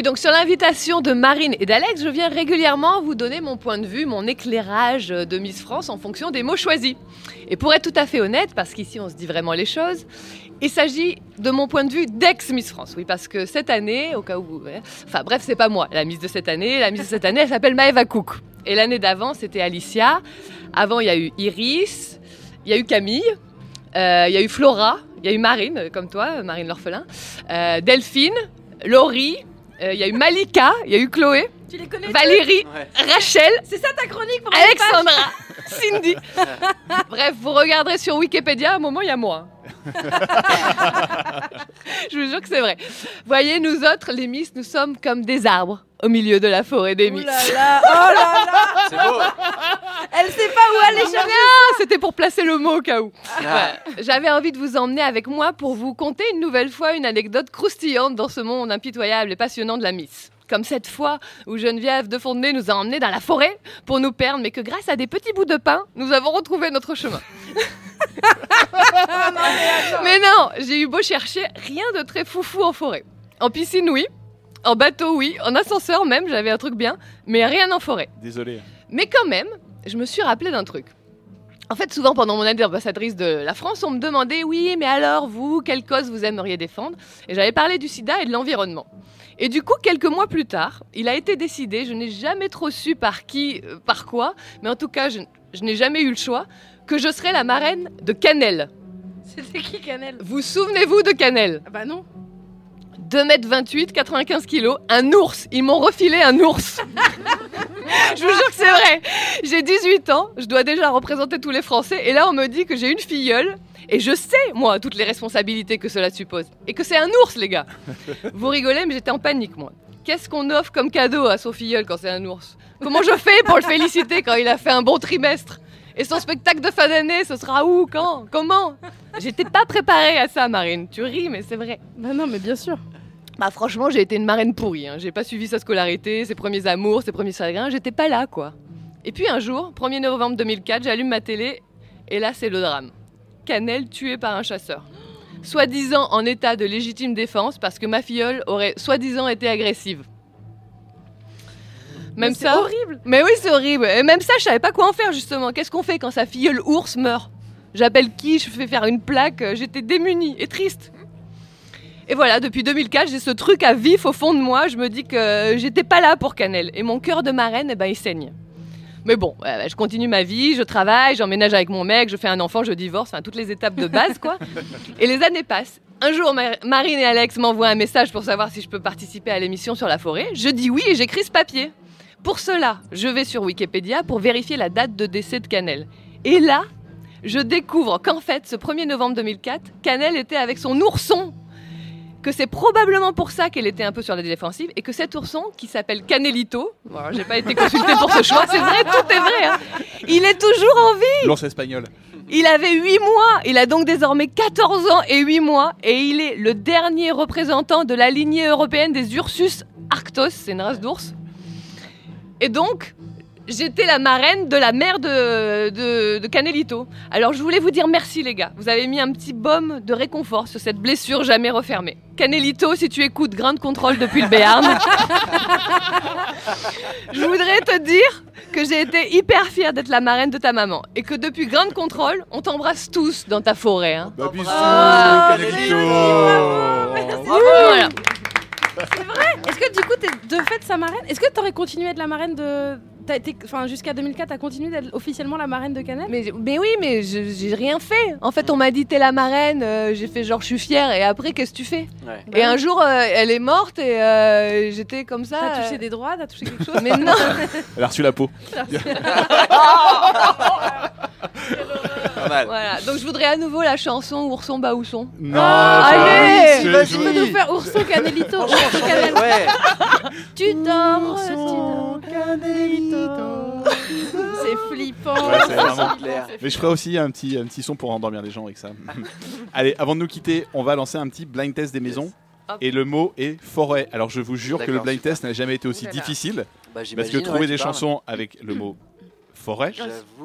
Oui, donc sur l'invitation de Marine et d'Alex, je viens régulièrement vous donner mon point de vue, mon éclairage de Miss France en fonction des mots choisis. Et pour être tout à fait honnête, parce qu'ici on se dit vraiment les choses, il s'agit de mon point de vue d'ex-Miss France. Oui, parce que cette année, au cas où... ouais, Enfin bref, c'est pas moi, la Miss de cette année. La Miss de cette année, elle s'appelle Maëva Cook. Et l'année d'avant, c'était Alicia. Avant, il y a eu Iris, il y a eu Camille, euh, il y a eu Flora, il y a eu Marine, comme toi, Marine l'orphelin, euh, Delphine, Laurie, euh, il y a eu Malika, il y a eu Chloé, Tu les connais Valérie, Rachel, C'est ça ta chronique pour Alexandra, Cindy. Bref, vous regarderez sur Wikipédia, à un moment, il y a moi. Je vous jure que c'est vrai. Voyez, nous autres, les Miss, nous sommes comme des arbres au milieu de la forêt des Miss. là là, oh là là C'est beau. Elle sait pas où aller chercher c'était pour placer le mot au cas où. Ah. Ouais. J'avais envie de vous emmener avec moi pour vous conter une nouvelle fois une anecdote croustillante dans ce monde impitoyable et passionnant de la Miss. Comme cette fois où Geneviève de Fontenay nous a emmenés dans la forêt pour nous perdre, mais que grâce à des petits bouts de pain, nous avons retrouvé notre chemin. mais non, j'ai eu beau chercher, rien de très foufou en forêt. En piscine, oui. En bateau, oui. En ascenseur, même, j'avais un truc bien. Mais rien en forêt. Désolé. Mais quand même, je me suis rappelé d'un truc. En fait, souvent pendant mon année d'ambassadrice de la France, on me demandait oui, mais alors vous, quelle cause vous aimeriez défendre? Et j'avais parlé du sida et de l'environnement. Et du coup, quelques mois plus tard, il a été décidé, je n'ai jamais trop su par qui, euh, par quoi, mais en tout cas, je, je n'ai jamais eu le choix, que je serais la marraine de Canel. C'était qui Canel? Vous souvenez-vous de Canel? Ah bah non. 2m28, 95 kilos, un ours. Ils m'ont refilé un ours. je vous jure que c'est vrai. J'ai 18 ans, je dois déjà représenter tous les Français, et là on me dit que j'ai une filleule, et je sais, moi, toutes les responsabilités que cela suppose. Et que c'est un ours, les gars. Vous rigolez, mais j'étais en panique, moi. Qu'est-ce qu'on offre comme cadeau à son filleul quand c'est un ours? Comment je fais pour le féliciter quand il a fait un bon trimestre? Et son spectacle de fin d'année, ce sera où? Quand? Comment? J'étais pas préparée à ça, Marine. Tu ris, mais c'est vrai. Bah non, mais bien sûr. Bah franchement, j'ai été une marraine pourrie. hein. J'ai pas suivi sa scolarité, ses premiers amours, ses premiers chagrins. J'étais pas là, quoi. Et puis un jour, 1er novembre 2004, j'allume ma télé et là, c'est le drame. Canel tué par un chasseur. Soi-disant en état de légitime défense parce que ma filleule aurait soi-disant été agressive. Même Mais c'est ça. horrible. Mais oui, c'est horrible. Et même ça, je savais pas quoi en faire justement. Qu'est-ce qu'on fait quand sa filleule ours meurt? J'appelle qui? Je fais faire une plaque. J'étais démunie et triste. Et voilà, depuis 2004, j'ai ce truc à vif au fond de moi. Je me dis que j'étais pas là pour Canel. Et mon cœur de marraine, eh ben, il saigne. Mais bon, je continue ma vie, je travaille, j'emménage avec mon mec, je fais un enfant, je divorce, enfin toutes les étapes de base, quoi. Et les années passent. Un jour, Ma- Marine et Alex m'envoient un message pour savoir si je peux participer à l'émission sur la forêt. Je dis oui et j'écris ce papier. Pour cela, je vais sur Wikipédia pour vérifier la date de décès de Canel. Et là, je découvre qu'en fait, ce 1er novembre 2004, Canel était avec son ourson. Que c'est probablement pour ça qu'elle était un peu sur la défensive et que cet ourson qui s'appelle Canelito, bon, j'ai pas été consultée pour ce choix, c'est vrai, tout est vrai, hein, il est toujours en vie. L'ours espagnol. Il avait 8 mois, il a donc désormais 14 ans et 8 mois, et il est le dernier représentant de la lignée européenne des Ursus arctos, c'est une race d'ours. Et donc, j'étais la marraine de la mère de, de, de Canelito. Alors je voulais vous dire merci les gars, vous avez mis un petit baume de réconfort sur cette blessure jamais refermée. Canelito, si tu écoutes Grand Contrôle depuis le Béarn, je voudrais te dire que j'ai été hyper fière d'être la marraine de ta maman et que depuis Grand Contrôle, on t'embrasse tous dans ta forêt. Hein. Bah, bisous, Ah, Canelito. Voilà. C'est vrai Est-ce que du coup, t'es de fait sa marraine? Est-ce que t'aurais continué à être la marraine de. T'as été- Enfin, jusqu'à 2004, t'as continué d'être officiellement la marraine de Canel Mais, mais oui, mais j'ai rien fait. En fait, on m'a dit t'es la marraine, euh, j'ai fait genre je suis fière, et après, qu'est-ce que tu fais Ouais. Et un jour, euh, elle est morte et euh, j'étais comme ça. T'as touché euh, des droits, t'as touché quelque chose Mais non Elle a reçu la peau. Pas mal. Voilà, donc je voudrais à nouveau la chanson Ourson Baousson. Non, allez c'est Vas-y, joli. peux nous faire Ourson Canelito Ourson Canel. Ouais. Tu dors, tu dors. C'est flippant. Ouais, c'est vraiment clair. Mais je ferai aussi un petit, un petit son pour endormir les gens avec ça. Allez, avant de nous quitter, on va lancer un petit blind test des maisons. Et le mot est forêt. Alors je vous jure que le blind test n'a jamais été aussi difficile. Bah, Parce que trouver des chansons avec le mot forêt,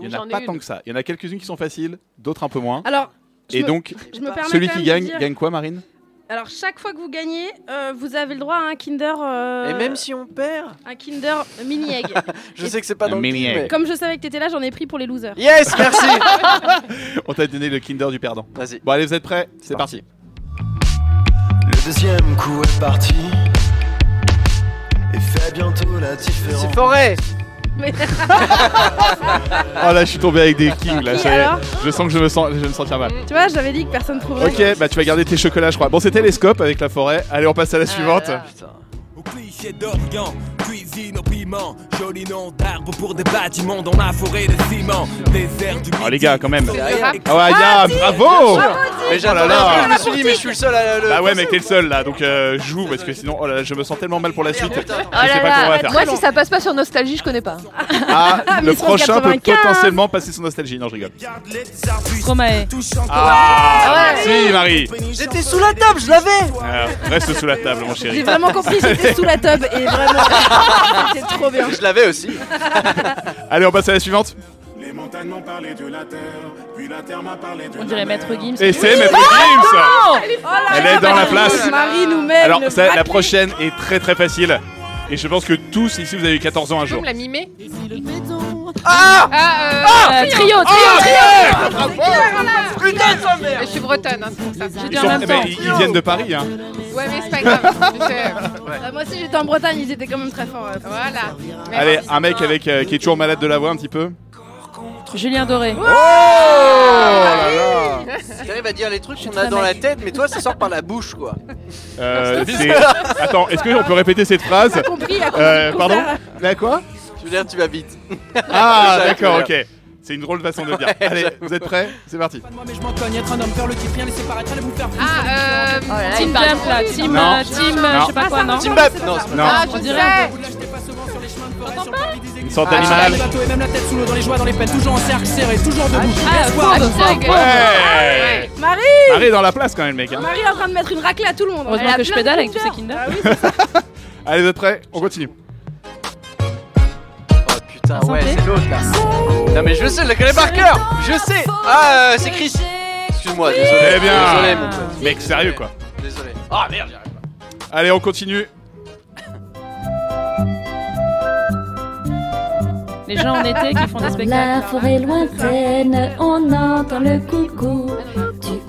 il n'y en a pas une. tant que ça. Il y en a quelques-unes qui sont faciles, d'autres un peu moins. Alors, je Et me- donc, je me permets celui qui gagne, dire- gagne quoi, Marine? Alors, chaque fois que vous gagnez, euh, vous avez le droit à un Kinder. euh, Et même si on perd, Un Kinder mini egg. je sais que c'est pas Un dans le mini film, egg. mais- Comme je savais que t'étais là, j'en ai pris pour les losers. Yes, merci. On t'a donné le Kinder du perdant. Vas-y. Bon, allez, vous êtes prêts? C'est parti. Le deuxième coup est parti. Et fait bientôt la différence. C'est forêt. Mais- Oh là, je suis tombé avec des kings là. Qui, ça y est. alors Je sens que je me sens, je vais me sentir mal. tu vois, j'avais dit que personne trouverait. Ok, bah tu vas garder tes chocolats, je crois. Bon, c'était les scopes avec la forêt. Allez, on passe à la suivante. Putain. Cuisine au piment, joli nom d'arbre pour des bâtiments dans la forêt de ciment, désert du Oh les gars, quand même. Ah ouais, Yann, bravo Mais Oh j'attendais là un peu, là. je me suis dit, mais je suis le seul à le. Bah ouais, mec, t'es le seul là, donc euh, joue parce que sinon, oh là là, je me sens tellement mal pour la suite. Je sais Oh pas là comment on va faire. moi si ça passe pas sur Nostalgie, je connais pas. Ah, le 1195. prochain peut potentiellement passer son nostalgie. Non, je rigole. Stromae. Ah, si, Marie. J'étais sous la table, je l'avais. Euh, reste sous la table, mon J'ai chéri. vraiment compris, j'étais sous la tub et vraiment, c'était trop bien. Je l'avais aussi. Allez, on passe à la suivante. Les montagnes m'ont parlé de la terre, puis la terre m'a parlé de On dirait Maître Gims. Et c'est Maître Gims Oh Elle est dans la place. Marie nous met Alors, ça, la prochaine est très très facile. Et je pense que tous ici, vous avez eu 14 ans un jour. la mimé Ah Euh, trio, trio, Ah, trio. Putain de sa mère Je suis bretonne, hein, c'est pour ça. J'ai dit Ils, en sont- même eh ben, temps. ils- ils viennent de Paris. Hein. Ouais, mais c'est pas grave. je. Bah, moi aussi j'étais en Bretagne, ils étaient quand même très forts. Voilà. Allez, un mec avec euh, qui est toujours malade de la voix un petit peu. Julien Doré. Oh là là T'arrives à dire les trucs qu'on a dans la tête, mais toi ça sort par la bouche quoi. Euh, c'est- Attends, est-ce qu'on peut répéter cette phrase compris, à Euh, compris, Pardon. La quoi veux dire, tu vas vite. Ah, d'accord, ok. C'est une drôle de façon de le dire. Allez, vous êtes prêts? C'est parti. Ah, euh. Team Jump là, team, Non. euh, team, euh, Non. je sais pas quoi, non Team Bap Non, c'est pas Non, Ah, on je dirait sais. Vous l'achetez pas souvent sur les chemins de forêt, sur le parvis des une sorte Ah, d'animal. les bateaux et même la tête sous l'eau, dans les joies, dans les peines, toujours en cercle serré, toujours debout. Ah, Espoir Ford, de Ford, vainqueur. Ouais Marie Marie est dans la place quand même, mec. hein. Marie est en train de mettre une raclée à tout le monde. Heureusement Elle a que je plein de pédale avec tous ces Kinder. Ah ça. Allez, vous êtes prêts? On continue. Putain, ouais, c'est l'autre là. Non mais je sais, je la connais par cœur. Je sais. Ah, euh, c'est Chris. Excuse-moi, désolé. Eh bien, Désolé, mon pote. mec, sérieux quoi. Désolé. Ah merde, j'y arrive pas. Allez, on continue. Les gens en été qui font des La spectacles. forêt lointaine, on entend le coucou.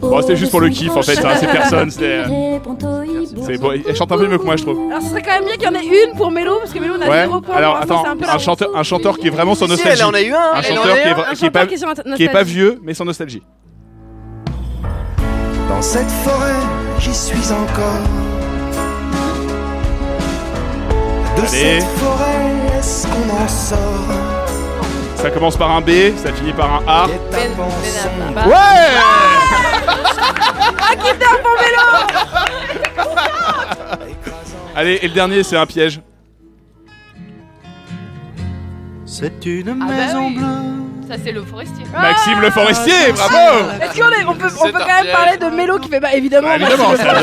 Bon, c'était juste pour le kiff, en fait, hein, c'est personne, c'était- il répond au hibou. C'est bon, elle chante un peu mieux que moi, je trouve. Alors, ce serait quand même bien qu'il y en ait une pour Mélo, parce que Mélo, on a Ouais. zéro point. Alors, attends, c'est un peu un la- chanteur, un chanteur qui est vraiment Si, nostalgie. elle en a eu un, Un elle en chanteur a eu qui est, pas, qui est vieux, mais sans nostalgie. Dans cette forêt, j'y suis encore. De Allez. cette forêt, est-ce qu'on en sort? Ça commence par un B, ça finit par un A. Ouais Ah, Allez, et le dernier, c'est un piège. C'est une Ah bah maison oui. bleue. Ça, c'est le forestier. Maxime le forestier, Ah, bravo Est-ce qu'on est, on peut, on quand même parler de Mélo qui fait bah évidemment, Bah, moi, évidemment, ça, euh,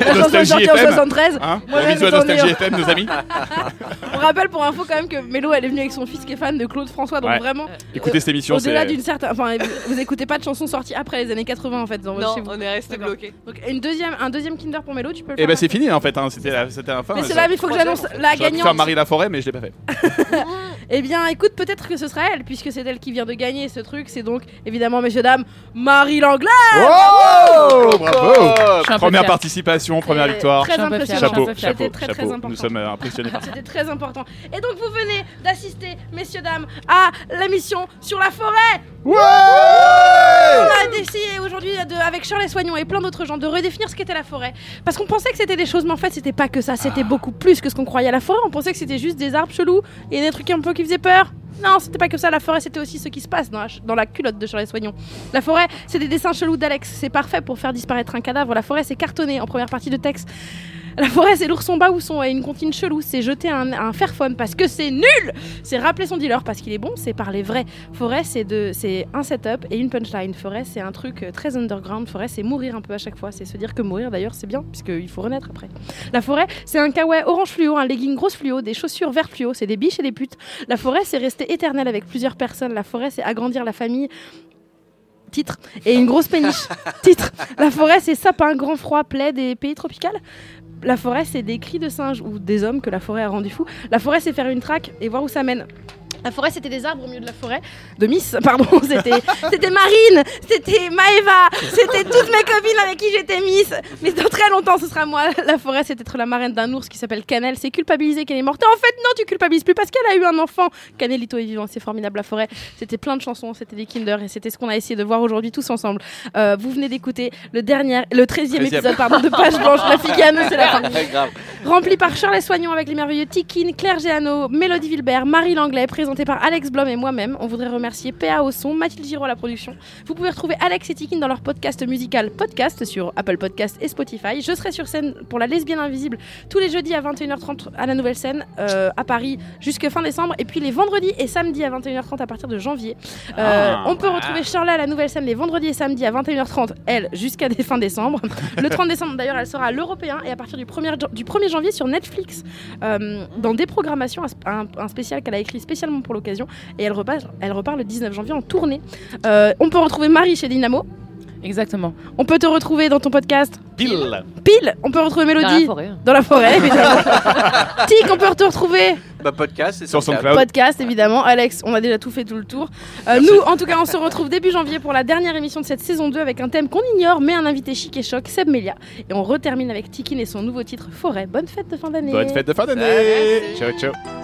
La chanson est Nostalgie sortie en FM. 73. Hein Bisous à Nostalgie un. FM, nos amis. On rappelle pour info quand même que Mélo elle est venue avec son fils qui est fan de Claude François donc Ouais. vraiment Écoutez cette émission, au-delà c'est- d'une certaine enfin vous écoutez pas de chansons sorties après les années 80 en fait dans votre Non, chez vous. on est resté D'accord. bloqué. Donc une deuxième un deuxième Kinder pour Mélo, tu peux le Et faire. ben c'est fini en fait, hein. c'était la, c'était la fin. Mais Ça- c'est là, mais il faut que j'annonce la J'aurais pu faire gagnante. Marie Laforêt, mais je l'ai pas fait. Eh bien, écoute, peut-être que ce sera elle, puisque c'est elle qui vient de gagner ce truc. C'est donc, évidemment, messieurs, dames, Marie Langlais Oh Bravo peu Première participation, première victoire. Très impressionnant. Chapeau, C'était chapeau, très, très chapeau. important. Nous sommes impressionnés par ça. C'était très important. Et donc, vous venez d'assister, messieurs, dames, à l'émission sur la forêt. Ouais On a décidé aujourd'hui, de- avec Charles Soignon et plein d'autres gens, de redéfinir ce qu'était la forêt. Parce qu'on pensait que c'était des choses, mais en fait, c'était pas que ça. C'était beaucoup plus que ce qu'on croyait à la forêt. On pensait que c'était juste des arbres chelous et des trucs un peu qui faisaient peur. Non, c'était pas que ça. La forêt, c'était aussi ce qui se passe dans la, culotte de Charles Soignon. La forêt, c'est des dessins chelous d'Alex. C'est parfait pour faire disparaître un cadavre. La forêt, c'est cartonné en première partie de texte. La forêt, c'est l'ourson baousson et une comptine chelou. C'est jeter un, un fairphone parce que c'est nul. C'est rappeler son dealer parce qu'il est bon. C'est parler vrai. Forêt, c'est de, c'est un setup et une punchline. Forêt, c'est un truc euh, très underground. Forêt, c'est mourir un peu à chaque fois. C'est se dire que mourir, d'ailleurs, c'est bien puisqu'il faut renaître après. La forêt, c'est un kawaii orange fluo, un legging grosse fluo, des chaussures vert fluo. C'est des biches et des putes. La forêt, c'est rester éternel avec plusieurs personnes. La forêt, c'est agrandir la famille. Titre. Et une grosse péniche. Titre. La forêt, c'est sapin, grand froid, plaid et pays tropical? La forêt, c'est des cris de singes ou des hommes que la forêt a rendu fous. La forêt, c'est faire une traque et voir où ça mène. La forêt, c'était des arbres au milieu de la forêt. De Miss, pardon. C'était, c'était Marine, c'était Maëva, c'était toutes mes copines avec qui j'étais Miss. Mais dans très longtemps, ce sera moi. La forêt, c'est être la marraine d'un ours qui s'appelle Canel. C'est culpabiliser qu'elle est morte. En fait, non, tu culpabilises plus parce qu'elle a eu un enfant. Canelito est vivant, c'est formidable. La forêt, c'était plein de chansons, c'était des Kinder et c'était ce qu'on a essayé de voir aujourd'hui tous ensemble. Euh, vous venez d'écouter le dernier, le 13e 13e. épisode pardon, de Page Blanche, la figane, c'est la fin. Rempli par Charles Soignon avec les merveilleux Tikin, Claire Géano, Mélodie Vilbert, Marie Langlais, présenté par Alex Blom et moi-même. On voudrait remercier PA au son, Mathilde Giraud à la production. Vous pouvez retrouver Alex et Tikin dans leur podcast musical Podcast sur Apple Podcast et Spotify. Je serai sur scène pour La Lesbienne Invisible tous les jeudis à 21h30 à la Nouvelle Scène euh, à Paris jusque fin décembre et puis les vendredis et samedis à 21h30 à partir de janvier. Euh, Ah, on peut retrouver Charlotte à la Nouvelle Scène les vendredis et samedis à 21h30, elle jusqu'à fin décembre. Le 30 décembre d'ailleurs, elle sera à l'Européen et à partir du 1er, jan- du 1er janvier sur Netflix euh, dans des programmations, un- un spécial qu'elle a écrit spécialement pour l'occasion et elle repart, elle repart le 19 janvier en tournée. Euh, on peut retrouver Marie chez Dynamo. Exactement. On peut te retrouver dans ton podcast. Pile. Pile. On peut retrouver Mélodie. Dans la forêt. Dans la forêt, évidemment. Tic, on peut te retrouver. Bah, podcast, c'est Sur son SoundCloud. Podcast, évidemment. Alex, on a déjà tout fait tout le tour. Euh, nous, en tout cas, on se retrouve début janvier pour la dernière émission de cette saison 2 avec un thème qu'on ignore, mais un invité chic et choc, Seb Melia. Et on retermine avec Tikin et son nouveau titre Forêt. Bonne fête de fin d'année. Bonne fête de fin d'année Ciao, ciao